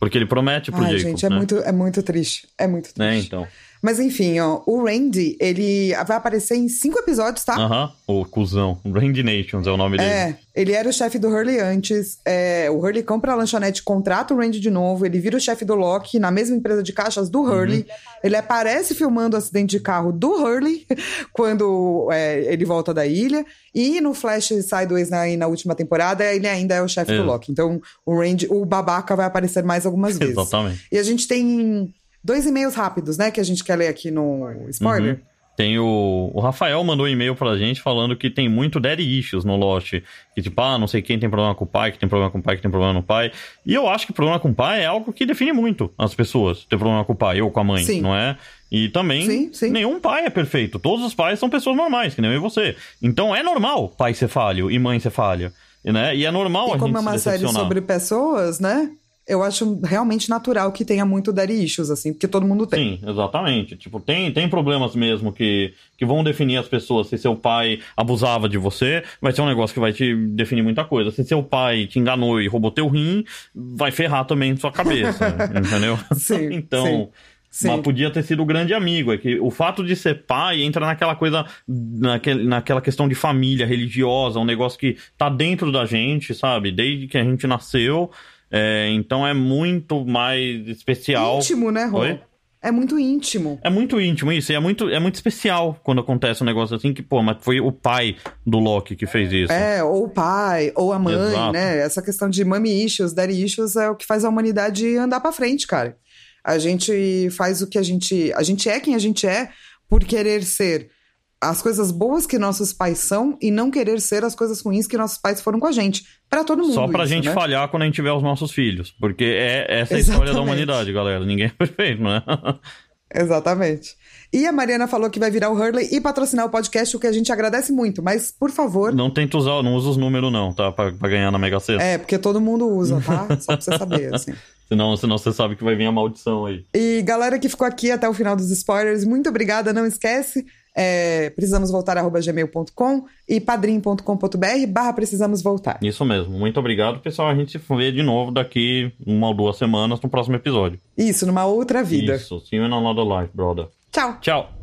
Porque ele promete pro Ai, Jacob. Gente, é, né? muito, é muito triste. É muito é, triste. É, então. Mas enfim, ó, o Randy, ele vai aparecer em cinco episódios, tá? Aham, o cuzão. Randy Nations é o nome dele. É, ele era o chefe do Hurley antes. É, o Hurley compra a lanchonete, contrata o Randy de novo. Ele vira o chefe do Loki na mesma empresa de caixas do Hurley. Uhum. Ele aparece filmando o acidente de carro do Hurley quando é, ele volta da ilha. E no Flash Sideways na, na última temporada, ele ainda é o chefe do Loki. Então o Randy, o babaca vai aparecer mais algumas vezes. Exatamente. E a gente tem dois e-mails rápidos, né, que a gente quer ler aqui no spoiler. Uhum. Tem o, o Rafael mandou um e-mail pra gente falando que tem muito daddy issues no Lost. Que tipo, ah, não sei quem tem problema com o pai, que tem problema com o pai, que tem problema no pai. E eu acho que problema com o pai é algo que define muito as pessoas. Ter problema com o pai ou com a mãe, sim. não é? E também, sim, sim. nenhum pai é perfeito. Todos os pais são pessoas normais, que nem eu e você. Então é normal pai ser falho e mãe ser falha. Né? E é normal e a gente como é uma série sobre pessoas, né? Eu acho realmente natural que tenha muito daddy issues, assim, porque todo mundo tem. Sim, exatamente. Tipo, tem, tem problemas mesmo que, que vão definir as pessoas. Se seu pai abusava de você, vai ser um negócio que vai te definir muita coisa. Se seu pai te enganou e roubou teu rim, vai ferrar também sua cabeça, entendeu? Sim, então... Sim. Sim. Mas podia ter sido o grande amigo. É que o fato de ser pai entra naquela coisa, naquele, naquela questão de família religiosa, um negócio que tá dentro da gente, sabe? Desde que a gente nasceu. É, então é muito mais especial. Íntimo, né, Rô? Oi? É muito íntimo. É muito íntimo isso, e é muito, é muito especial quando acontece um negócio assim que, pô, mas foi o pai do Loki que fez isso. É, ou o pai, ou a mãe, Exato. né? Essa questão de mommy issues, daddy issues é o que faz a humanidade andar para frente, cara. A gente faz o que a gente. A gente é quem a gente é por querer ser as coisas boas que nossos pais são e não querer ser as coisas ruins que nossos pais foram com a gente. Para todo mundo. Só pra isso, gente né? falhar quando a gente tiver os nossos filhos. Porque é essa é a história da humanidade, galera. Ninguém é perfeito, né? Exatamente. E a Mariana falou que vai virar o Hurley e patrocinar o podcast, o que a gente agradece muito. Mas, por favor. Não tenta usar, não usa os números, não, tá? Pra, pra ganhar na Mega Sena. É, porque todo mundo usa, tá? Só pra você saber, assim. Senão, senão você sabe que vai vir a maldição aí. E galera que ficou aqui até o final dos spoilers, muito obrigada. Não esquece, é, precisamos voltar gmail.com e padrim.com.br barra precisamos voltar. Isso mesmo. Muito obrigado, pessoal. A gente se vê de novo daqui uma ou duas semanas no próximo episódio. Isso, numa outra vida. Isso. See you in another life, brother. Tchau. Tchau.